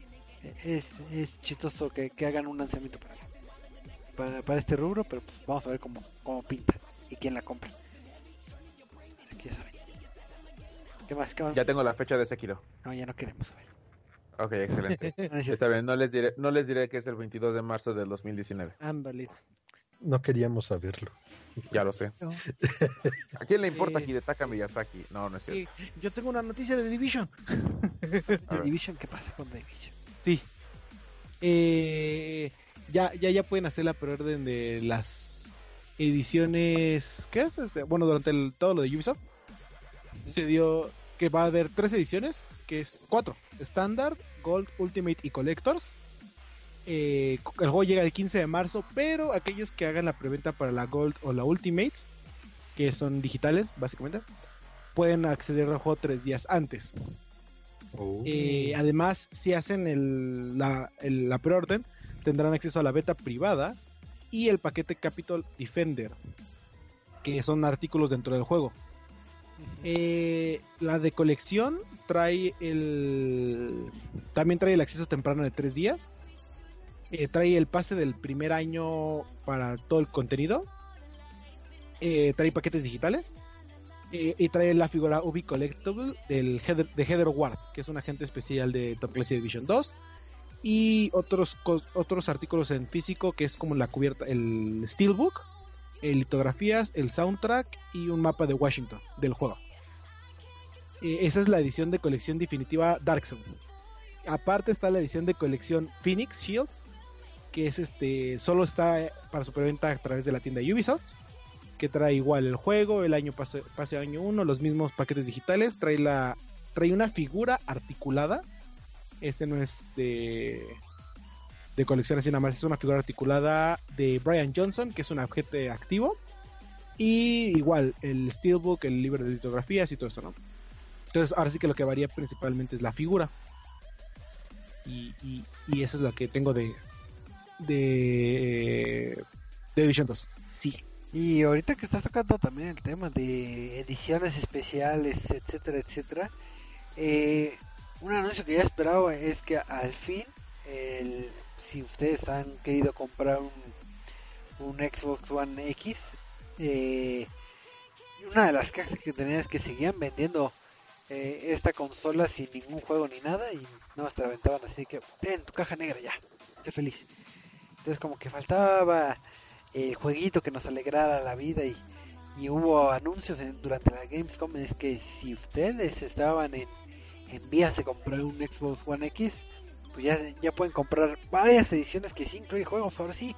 es, es chistoso que, que hagan un lanzamiento para, para, para este rubro, pero pues vamos a ver cómo, cómo pinta y quién la compra. ¿Qué más? ¿Qué más? Ya tengo la fecha de Sekiro. No, ya no queremos saber. Ok, excelente. Está bien, no les diré, no les diré que es el 22 de marzo del 2019. Ándales. No queríamos saberlo. Ya lo sé. No. ¿A quién le importa Eh, Hidetaka Miyazaki? No, no es cierto. Yo tengo una noticia de Division. Ver. Division, ¿qué pasa con The Division? Sí. Eh, ya, ya, ya pueden hacer la preorden de las ediciones. ¿Qué es? Este? Bueno, durante el- todo lo de Ubisoft se dio que va a haber tres ediciones, que es cuatro: Standard, Gold, Ultimate y Collectors. Eh, el juego llega el 15 de marzo, pero aquellos que hagan la preventa para la Gold o la Ultimate, que son digitales, básicamente, pueden acceder al juego tres días antes. Oh. Eh, además, si hacen el, la, el- la preorden, tendrán acceso a la beta privada y el paquete Capitol Defender, que son artículos dentro del juego. Eh, la de colección trae el. También trae el acceso temprano de tres días. Eh, trae el pase del primer año para todo el contenido. Eh, trae paquetes digitales. Y trae la figura Ubi Collectible del Heather, de Heather Ward, que es un agente especial de Top Classic Division 2. Y otros, otros artículos en físico, que es como la cubierta, el Steelbook, eh, litografías, el soundtrack y un mapa de Washington del juego. Eh, esa es la edición de colección definitiva Dark Zone. Aparte está la edición de colección Phoenix Shield, que es este solo está para su preventa a través de la tienda Ubisoft, que trae igual el juego, el año pase, pase año 1, los mismos paquetes digitales, trae la trae una figura articulada. Este no es de de colección así nada más, es una figura articulada de Brian Johnson, que es un agente activo. Y igual, el Steelbook, el libro de litografías y todo eso, ¿no? Entonces, ahora sí que lo que varía principalmente es la figura. Y, y, y eso es lo que tengo de. de. de Division 2. Sí. Y ahorita que estás tocando también el tema de ediciones especiales, etcétera, etcétera, eh, un anuncio que ya esperaba es que al fin, el, si ustedes han querido comprar un, un Xbox One X, eh, una de las cajas que tenían es que seguían vendiendo eh, esta consola sin ningún juego ni nada y no te la aventaban así que ten tu caja negra ya, sé feliz. Entonces como que faltaba el jueguito que nos alegrara la vida y, y hubo anuncios en- durante la Gamescom es que si ustedes estaban en, en vías de comprar un Xbox One X pues ya, ya pueden comprar varias ediciones que sí incluyen juegos ahora sí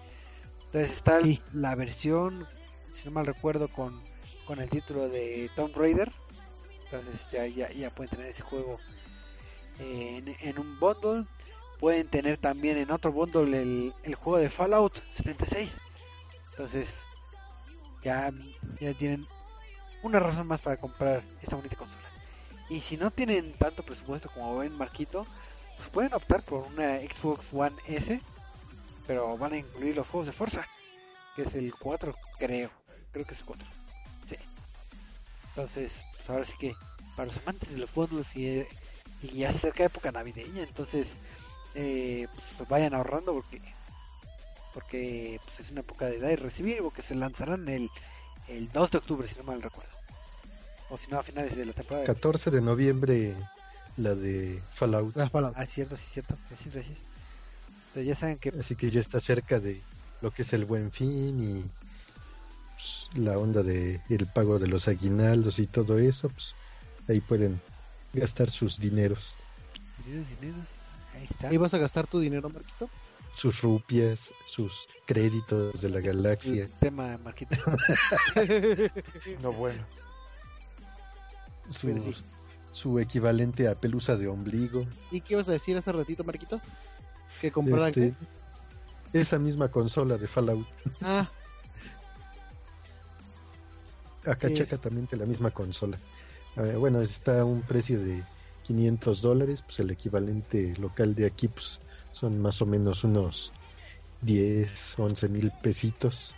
entonces está Sí. la versión si no mal recuerdo con, con el título de Tomb Raider entonces ya, ya, ya pueden tener ese juego en, en un bundle pueden tener también en otro bundle el, el juego de Fallout 76 entonces, ya, ya tienen una razón más para comprar esta bonita consola. Y si no tienen tanto presupuesto como ven Marquito, pues pueden optar por una Xbox One S, pero van a incluir los juegos de Forza, que es el 4, creo. Creo que es el 4. Sí. Entonces, pues ahora sí que para los amantes de los bundles y, y ya se acerca época navideña, entonces eh, pues vayan ahorrando porque porque pues, es una época de dar y recibir, porque se lanzarán el, el 2 de octubre, si no mal recuerdo. O si no, a finales de la temporada. 14 de noviembre, la de Fallout. Ah, es cierto, sí, es cierto. Así es, así es. Entonces ya saben que Así que ya está cerca de lo que es el buen fin y pues, la onda de el pago de los aguinaldos y todo eso, pues ahí pueden gastar sus dineros. dineros, dineros, ahí está. ¿Ahí vas a gastar tu dinero, Marquito? sus rupias, sus créditos de la galaxia, El tema, Marquito. No, bueno. su, Pero sí. Su equivalente a pelusa de ombligo. ¿Y qué ibas a decir hace ratito, Marquito? ¿Que compraran Este, esa misma consola de Fallout. Ah, Acachacatamente la misma consola. Eh, bueno, está a un precio de 500 dólares, pues el equivalente local de aquí pues, son más o menos unos 10, 11 mil pesitos.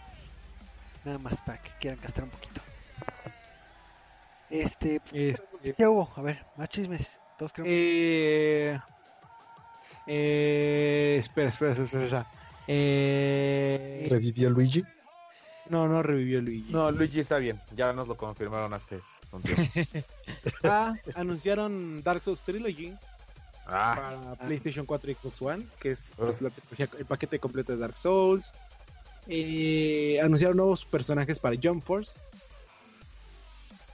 Nada más para que quieran gastar un poquito. Este, este, ¿qué hubo? A ver, más chismes. Todos creo eh, eh, espera, espera, espera, espera. Eh, ¿Revivió Luigi? no, no revivió Luigi. No, Luigi está bien. Ya nos lo confirmaron hace un tiempo. Ah, anunciaron Dark Souls Trilogy Ah, para PlayStation 4 y Xbox One, que es pues, la trilogía- el paquete completo de Dark Souls. Eh, anunciaron nuevos personajes para Jump Force.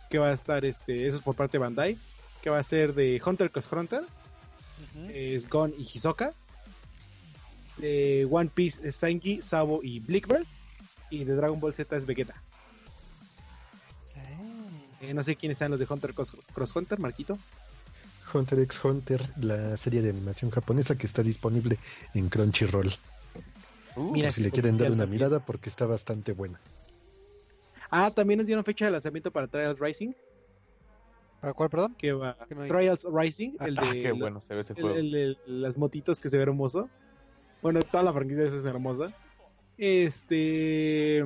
Que va a estar, este, eso es por parte de Bandai. Que va a ser de Hunter x Hunter, es Gon y Hisoka. De One Piece es Sanji, Sabo y Bleakbird. Y de Dragon Ball Z es Vegeta. Eh, no sé quiénes sean los de Hunter Cross, Cross Hunter, Marquito. Hunter x Hunter, la serie de animación japonesa que está disponible en Crunchyroll. uh, Mira, si le quieren dar una también. mirada porque está bastante buena. Ah, también nos dieron fecha de lanzamiento para Trials Rising. ¿Para cuál, perdón? Que va. No Trials Rising, el ah, de qué bueno se ve ese el- juego. el- el- las motitos que se ve hermoso. Bueno, toda la franquicia esa es hermosa. Este.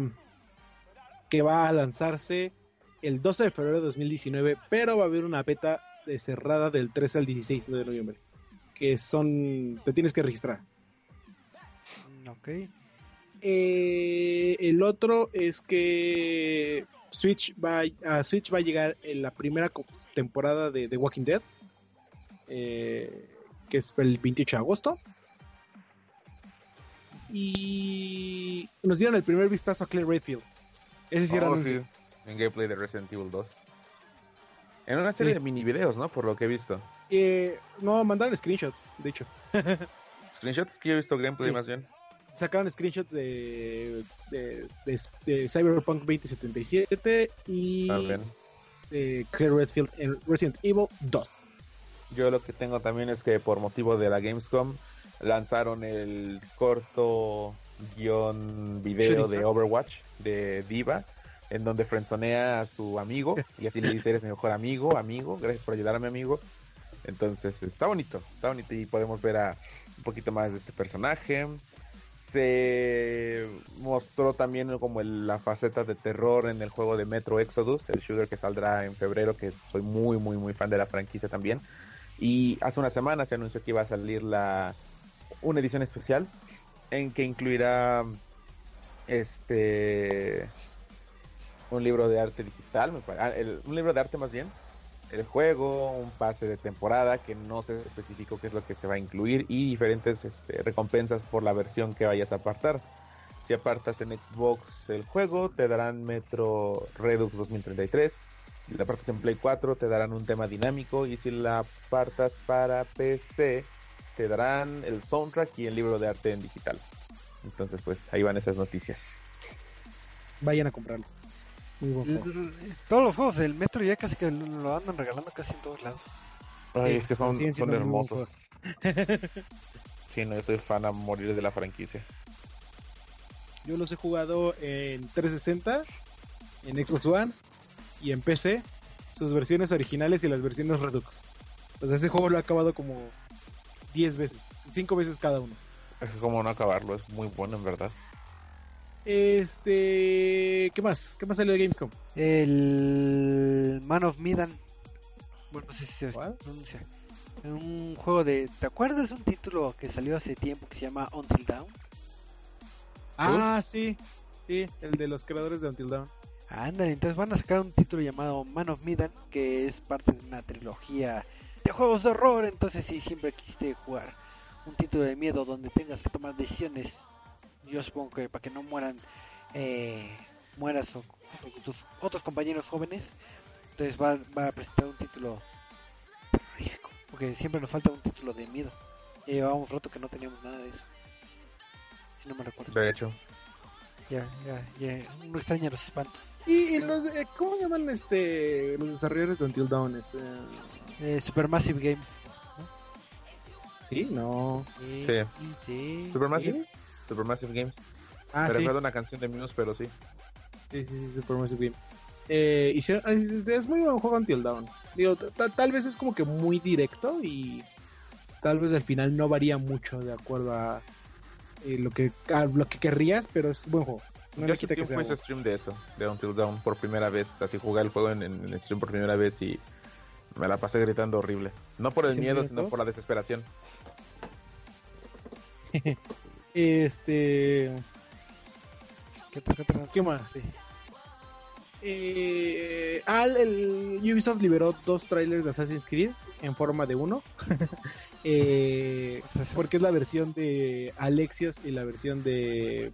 Que va a lanzarse el 12 de febrero de 2019, pero va a haber una beta de cerrada del 13 al 16 de noviembre. Que son. Te tienes que registrar. Ok. Eh, el otro es que Switch va a Switch va a llegar en la primera temporada de The Walking Dead, eh, que es el 28 de agosto. Y nos dieron el primer vistazo a Claire Redfield. Ese sí era Oh, anuncio. sí, en gameplay de Resident Evil 2. En una serie Sí. de mini videos, ¿no? Por lo que he visto. Eh, no, mandaron screenshots, de hecho. Screenshots que yo he visto gameplay Sí. más bien. Sacaron screenshots de, de, de- de Cyberpunk 2077 y También. de Claire Redfield en Resident Evil 2. Yo lo que tengo también es que por motivo de la Gamescom lanzaron el corto guion video de. Overwatch de Diva, en donde frenzonea a su amigo y así le dice eres mi mejor amigo, amigo, gracias por ayudar a mi amigo. Entonces está bonito, está bonito y podemos ver a un poquito más de este personaje. Se mostró también como el- la faceta de terror en el juego de Metro Exodus, el shooter que saldrá en febrero, que soy muy, muy, muy fan de la franquicia también. Y hace una semana se anunció que iba a salir la una edición especial en que incluirá este un libro de arte digital, ah, un libro de arte más bien, el juego, un pase de temporada que no se especificó qué es lo que se va a incluir y diferentes este, recompensas por la versión que vayas a apartar. Si apartas en Xbox el juego, te darán Metro Redux 2033. Si la apartas en Play 4, te darán un tema dinámico. Y si la apartas para PC, te darán el soundtrack y el libro de arte en digital. Entonces, pues ahí van esas noticias. Vayan a comprarlo. Muy buen juego. L- Todos los juegos del Metro ya casi que lo andan regalando casi en todos lados. Ay, Sí, es que son, son hermosos. Sí, no, yo soy fan a morir de la franquicia. Yo los he jugado en 360, en Xbox One y en PC. Sus versiones originales y las versiones Redux. Sea, ese juego lo he acabado como 10 veces, 5 veces cada uno. Es como no acabarlo, es muy bueno en verdad. Este, ¿qué más? ¿Qué más salió de Gamescom? El Man of Medan. Bueno, no sé si se. Un juego de. ¿Te acuerdas de un título que salió hace tiempo que se llama Until Dawn? Ah, sí, sí, el de los creadores de Until Dawn. Ándale, entonces van a sacar un título llamado Man of Medan, que es parte de una trilogía de juegos de horror. Entonces, si siempre quisiste jugar un título de miedo donde tengas que tomar decisiones, yo supongo que para que no mueran, eh, mueras o- junto con tus otros compañeros jóvenes, entonces va, va a presentar un título terrorífico, porque siempre nos falta un título de miedo. Ya llevábamos rato que no teníamos nada de eso. si no me recuerdo. De hecho, Ya, ya, ya. Uno extraña los espantos. Y, y los, eh, ¿cómo llaman este los desarrolladores de Until Dawn? Es, eh, Eh, Supermassive Games. sí, no. Sí. Sí. sí. Supermassive, Supermassive Games. Ah, Me sí. una canción de Muse, pero sí. Sí, sí, sí, Supermassive Game. Eh, hicieron- es es muy buen juego Until Dawn. Digo, ta- tal vez es como que muy directo y tal vez al final no varía mucho de acuerdo a, eh, lo que a lo que querrías, pero es buen juego. No Yo hace que tiempo sea hice stream de eso, de Until Dawn por primera vez. Así jugué el juego en, en, en stream por primera vez y me la pasé gritando horrible. No por el ¿Cinco miedo, sino por la desesperación. Este, ¿Qué más? Sí. Eh, al el Ubisoft liberó dos trailers de Assassin's Creed en forma de uno. Eh, porque es la versión de Alexios y la versión de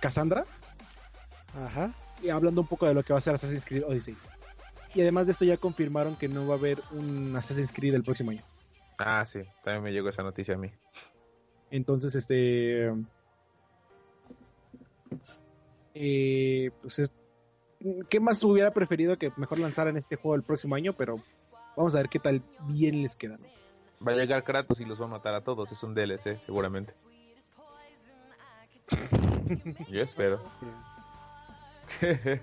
Cassandra. Ajá. y hablando un poco de lo que va a ser Assassin's Creed Odyssey. Y además de esto ya confirmaron que no va a haber un Assassin's Creed el próximo año. Ah, sí, también me llegó esa noticia a mí. Entonces, este... eh, pues es... ¿Qué más hubiera preferido que mejor lanzaran este juego el próximo año? Pero vamos a ver qué tal bien les queda. ¿no? Va a llegar Kratos y los va a matar a todos. Es un DLC, seguramente. Yo espero.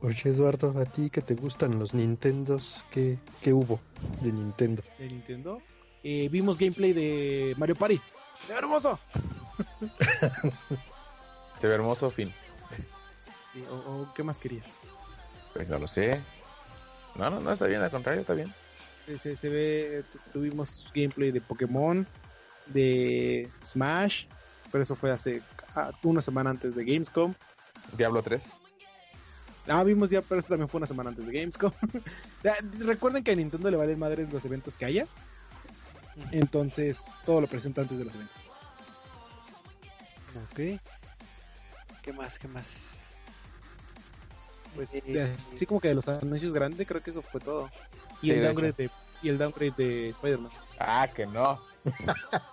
Oye, Eduardo, ¿a ti que te gustan los Nintendos? ¿Qué, qué hubo de Nintendo? De Nintendo. Eh, vimos gameplay de Mario Party. ¡Se ve hermoso! Se ve hermoso, fin. Sí, o, o qué más querías? Pues no lo sé. No, no, no, está bien, al contrario, está bien. se, se- ve, tu- tuvimos gameplay de Pokémon, de Smash, pero eso fue hace ah, una semana antes de Gamescom. Diablo 3. Ah, vimos ya, pero eso también fue una semana antes de Gamescom. Recuerden que a Nintendo le valen madres los eventos que haya. Entonces, todo lo presenta antes de los eventos. Ok. ¿Qué más? ¿Qué más? Pues, Eh, de- así como que de los anuncios grandes, creo que eso fue todo. Y Sí, el de downgrade de, y el downgrade de Spider-Man. Ah, que no.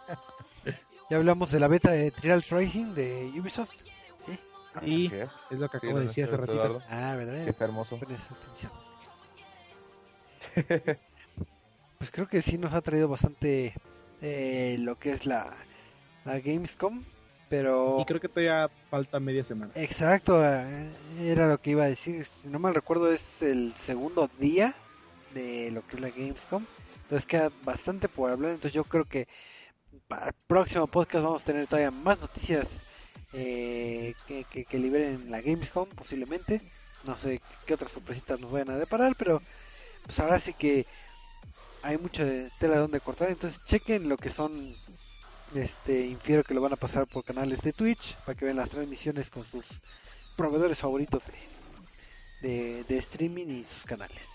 Ya hablamos de la beta de Trials Racing de Ubisoft. Y ¿Qué? es lo que Sí, acabo de no, decir hace Eduardo. ratito. Ah, ¿verdad? Que está hermoso. Pones atención. Pues creo que sí nos ha traído bastante eh, lo que es la, la Gamescom, pero... Y creo que todavía falta media semana. Exacto, eh, era lo que iba a decir. Si no mal recuerdo, es el segundo día de lo que es la Gamescom. Entonces queda bastante por hablar. Entonces yo creo que para el próximo podcast vamos a tener todavía más noticias eh, que, que, que liberen la Gamescom, posiblemente. No sé qué otras sorpresitas nos vayan a deparar, pero pues ahora sí que hay mucha tela donde cortar. Entonces chequen lo que son este infiero que lo van a pasar por canales de Twitch para que vean las transmisiones con sus proveedores favoritos de, de, streaming y sus canales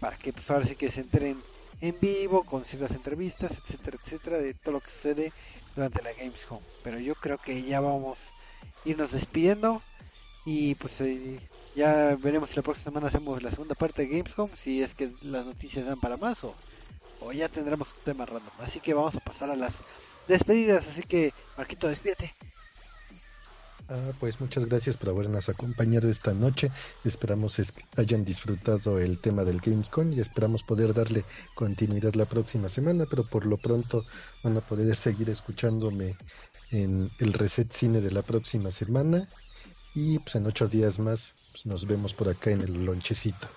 para que pues ahora sí que se enteren en vivo con ciertas entrevistas etcétera etcétera de todo lo que sucede durante la Gamescom pero yo creo que ya vamos a irnos despidiendo y pues eh, ya veremos si la próxima semana hacemos la segunda parte de Gamescom si es que las noticias dan para más o, o ya tendremos un tema random así que vamos a pasar a las despedidas, así que Marquito, despídete. Ah, pues muchas gracias por habernos acompañado esta noche. Esperamos es que hayan disfrutado el tema del Gamescom y esperamos poder darle continuidad la próxima semana, pero por lo pronto van a poder seguir escuchándome en el Reset Cine de la próxima semana y pues en ocho días más pues, nos vemos por acá en el lonchecito.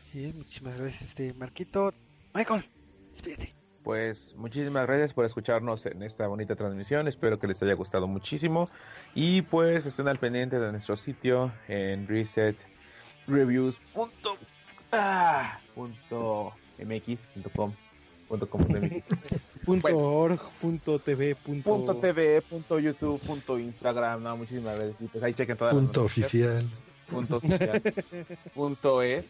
Así es, muchísimas gracias, este Marquito. Michael, despídete. Pues muchísimas gracias por escucharnos en esta bonita transmisión. Espero que les haya gustado muchísimo. Y pues estén al pendiente de nuestro sitio en resetreviews.mx.com. Punto org, punto tv, punto... Punto TV, punto YouTube, punto Instagram, no, muchísimas gracias. Pues ahí chequen todas las Punto punto oficial punto es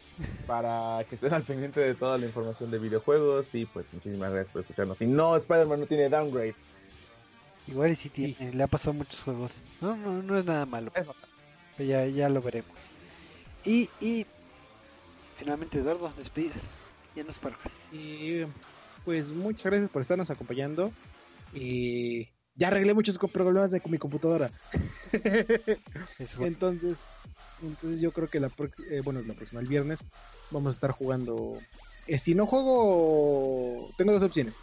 para que estén al pendiente de toda la información de videojuegos y pues muchísimas gracias por escucharnos y no Spider-Man no tiene downgrade Igual y si tiene, le ha pasado muchos juegos. No, no, no es nada malo. Eso. Pero ya, ya lo veremos. Y, y finalmente Eduardo, despedidas. Ya nos parques. Y pues muchas gracias por estarnos acompañando. Y ya arreglé muchos problemas de con mi computadora. Entonces, entonces yo creo que la eh, bueno, la próxima, el viernes, vamos a estar jugando. eh, si no juego, tengo dos opciones.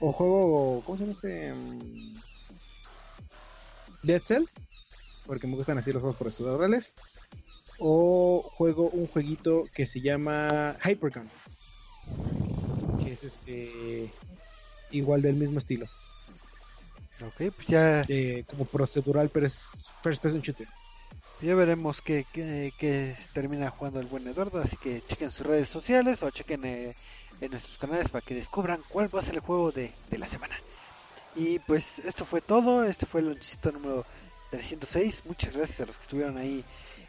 O juego, ¿cómo se llama este? Mm, Dead Cells, porque me gustan así los juegos procedurales. O juego un jueguito que se llama Hypergun, que es este igual del mismo estilo, Ok, pues ya, eh, como procedural, pero es first person shooter. Ya veremos qué, qué, termina jugando el buen Eduardo. Así que chequen sus redes sociales o chequen eh, en nuestros canales para que descubran cuál va a ser el juego de, de la semana. Y pues esto fue todo. Este fue el lonchecito número 306. Muchas gracias a los que estuvieron ahí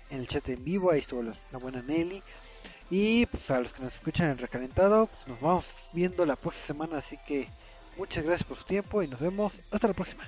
en el chat en vivo. Ahí estuvo la, la buena Nelly. Y pues a los que nos escuchan en recalentado, pues nos vamos viendo la próxima semana. Así que muchas gracias por su tiempo y nos vemos hasta la próxima.